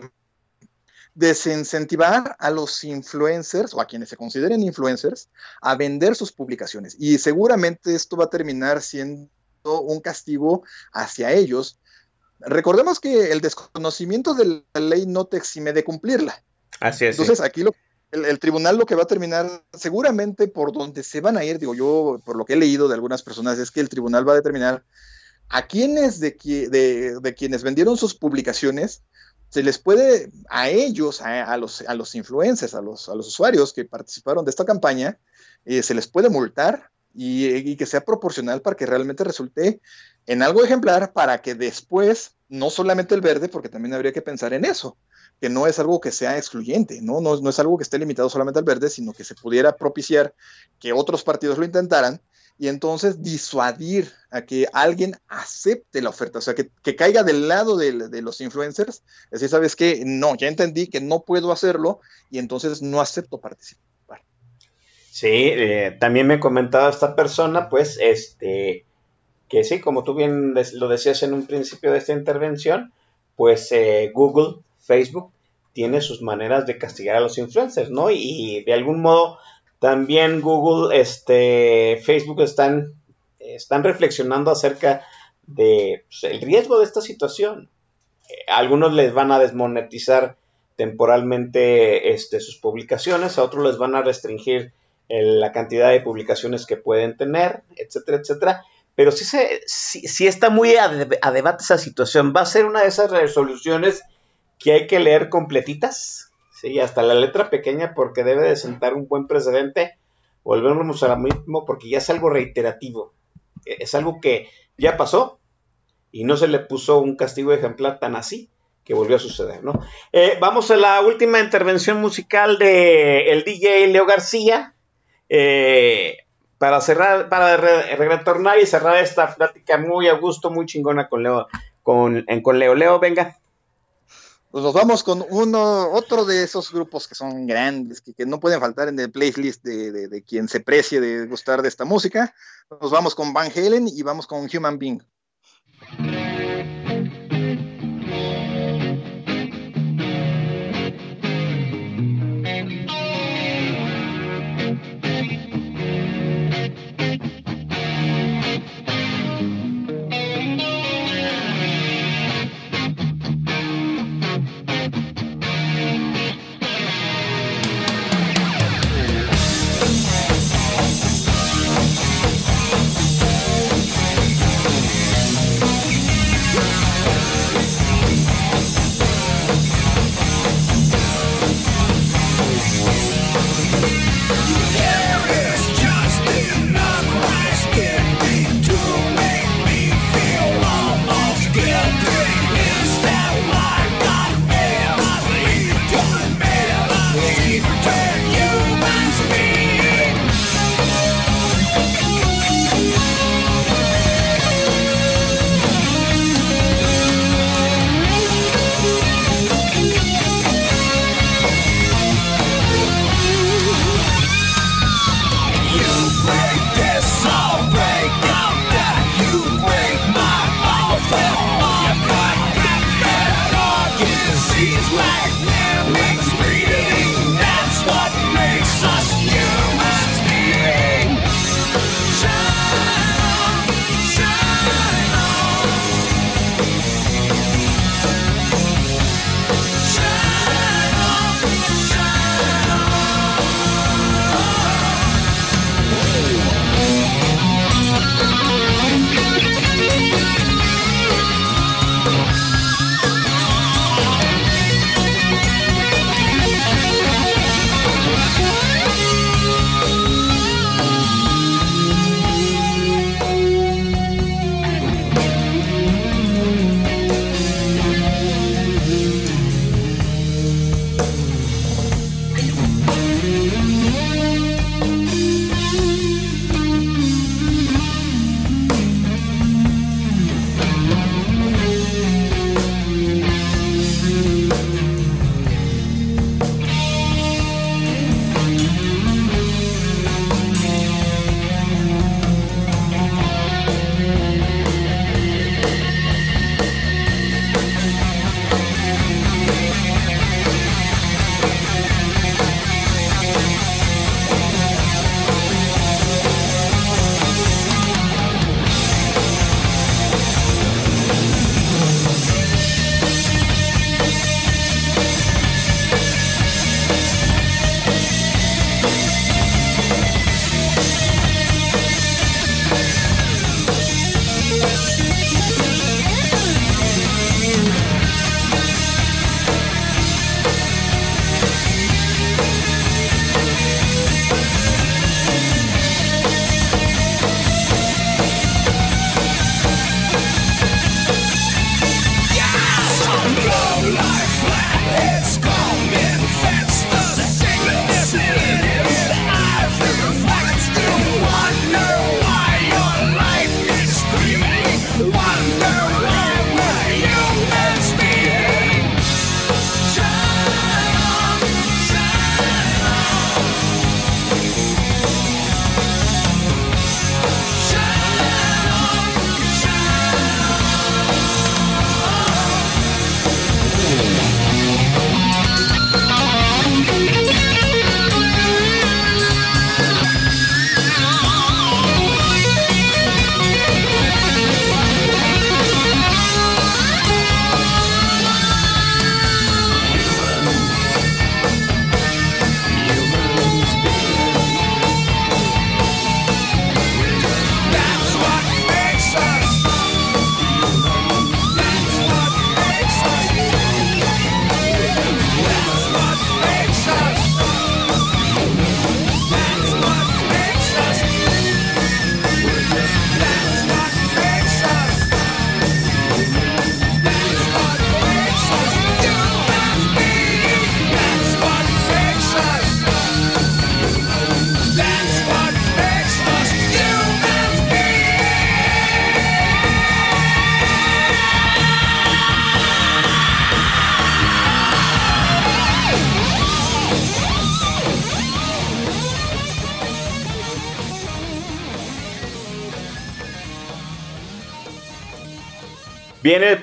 desincentivar a los influencers o a quienes se consideren influencers a vender sus publicaciones. Y seguramente esto va a terminar siendo un castigo hacia ellos. Recordemos que el desconocimiento de la ley no te exime de cumplirla. Así es. sí. Entonces aquí lo, el, el tribunal lo que va a terminar, seguramente por donde se van a ir, digo yo, por lo que he leído de algunas personas, es que el tribunal va a determinar a quienes de, qui- de- de quienes vendieron sus publicaciones, se les puede, a ellos, a, los, a los influencers, a los, a los usuarios que participaron de esta campaña, eh, se les puede multar y, y que sea proporcional para que realmente resulte en algo ejemplar para que después, no solamente el verde, porque también habría que pensar en eso, que no es algo que sea excluyente, ¿no? No, no es algo que esté limitado solamente al verde, sino que se pudiera propiciar que otros partidos lo intentaran y entonces disuadir a que alguien acepte la oferta, o sea, que, que caiga del lado del- de, los influencers, decir, ¿sabes qué? No, ya entendí que no puedo hacerlo y entonces no acepto participar. Sí, eh, también me comentaba esta persona, pues, este, que sí, como tú bien lo decías en un principio de esta intervención, pues eh, Google, Facebook, tiene sus maneras de castigar a los influencers, ¿no? Y de algún modo también Google, este, Facebook están, están reflexionando acerca de pues, el riesgo de esta situación. Eh, algunos les van a desmonetizar temporalmente este, sus publicaciones, a otros les van a restringir el- la cantidad de publicaciones que pueden tener, etcétera, etcétera. Pero sí, se, sí, sí está muy a, a debate esa situación. ¿Va a ser una de esas resoluciones que hay que leer completitas? Sí, hasta la letra pequeña porque debe de sentar un buen precedente. Volvemos a lo mismo porque ya es algo reiterativo. Eh, Es algo que ya pasó y no se le puso un castigo ejemplar tan así que volvió a suceder, ¿no? Eh, vamos a la última intervención musical de el DJ Leo García. eh, para cerrar, para re- retornar y cerrar esta plática muy a gusto, muy chingona con Leo, con, con Leo. Leo, venga. Pues nos vamos con uno, otro de esos grupos que son grandes, que, no pueden faltar en el playlist de, de- de quien se precie de gustar de esta música. Nos vamos con Van Halen y vamos con Human Being.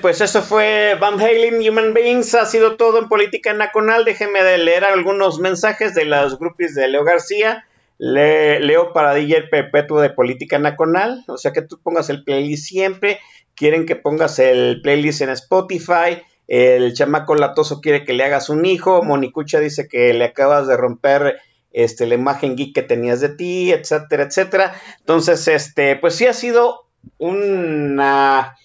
Pues eso fue Van Halen Human Beings. Ha sido todo en Política Nacional. Déjenme de leer algunos mensajes de las groupies de Leo García. Le- leo para DJ perpetuo de Política Nacional. O sea que tú pongas el playlist siempre. Quieren que pongas el playlist en Spotify. El chamaco latoso quiere que le hagas un hijo. Monicucha dice que le acabas de romper este, la imagen geek que tenías de ti, etcétera, etcétera. Entonces, este, pues sí ha sido una,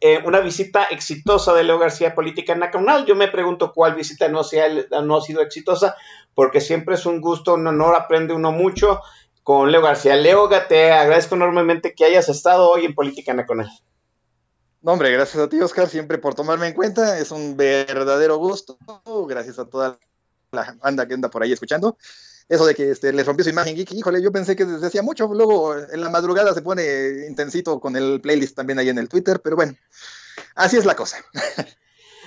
eh, una visita exitosa de Leo García Política Nacional. Yo me pregunto cuál visita no, sea, no ha sido exitosa, porque siempre es un gusto, un honor, aprende uno mucho con Leo García. Leo, te agradezco enormemente que hayas estado hoy en Política Nacional. No, hombre, gracias a ti, Oscar, siempre por tomarme en cuenta. Es un verdadero gusto. Gracias a toda la banda que anda por ahí escuchando. Eso de que este, les rompió su imagen geek, híjole, yo pensé que desde hacía mucho. Luego en la madrugada se pone intensito con el playlist también ahí en el Twitter, pero bueno, así es la cosa.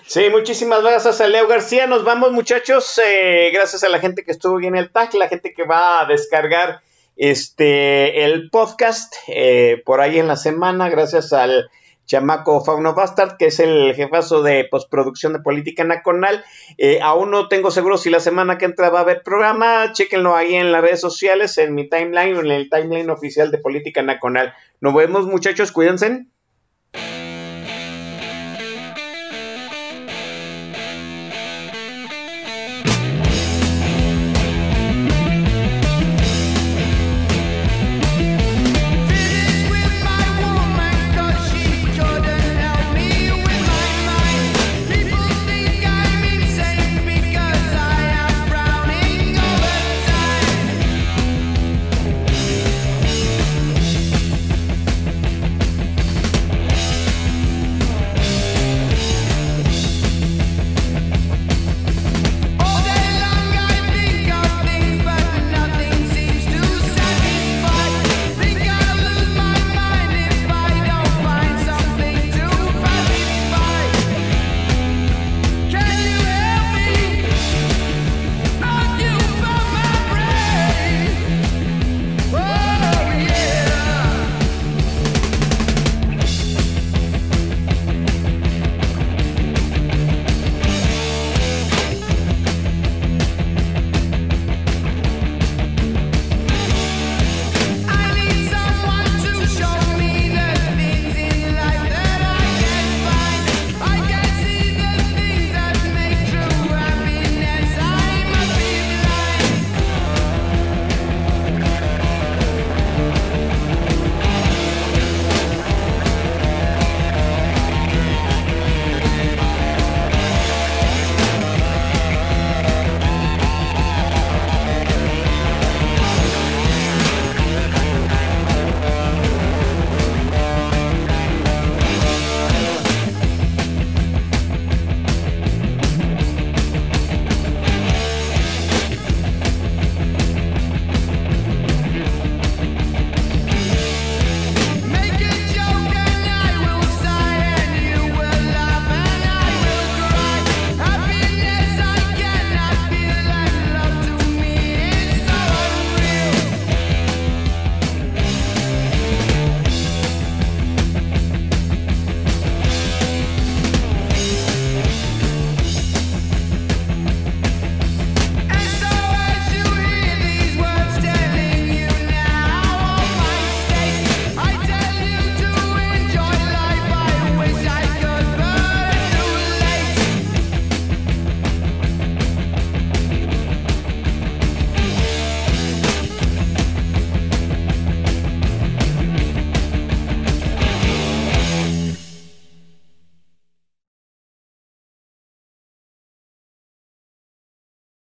Sí, muchísimas gracias a Leo García. Nos vamos, muchachos. Eh, gracias a la gente que estuvo bien en el tag, la gente que va a descargar este el podcast eh, por ahí en la semana. Gracias al chamaco Fauno Bastard, que es el jefazo de postproducción de Política Nacional. Eh, aún no tengo seguro si la semana que entra va a haber programa. Chequenlo ahí en las redes sociales, en mi timeline o en el timeline oficial de Política Nacional. Nos vemos, muchachos. Cuídense.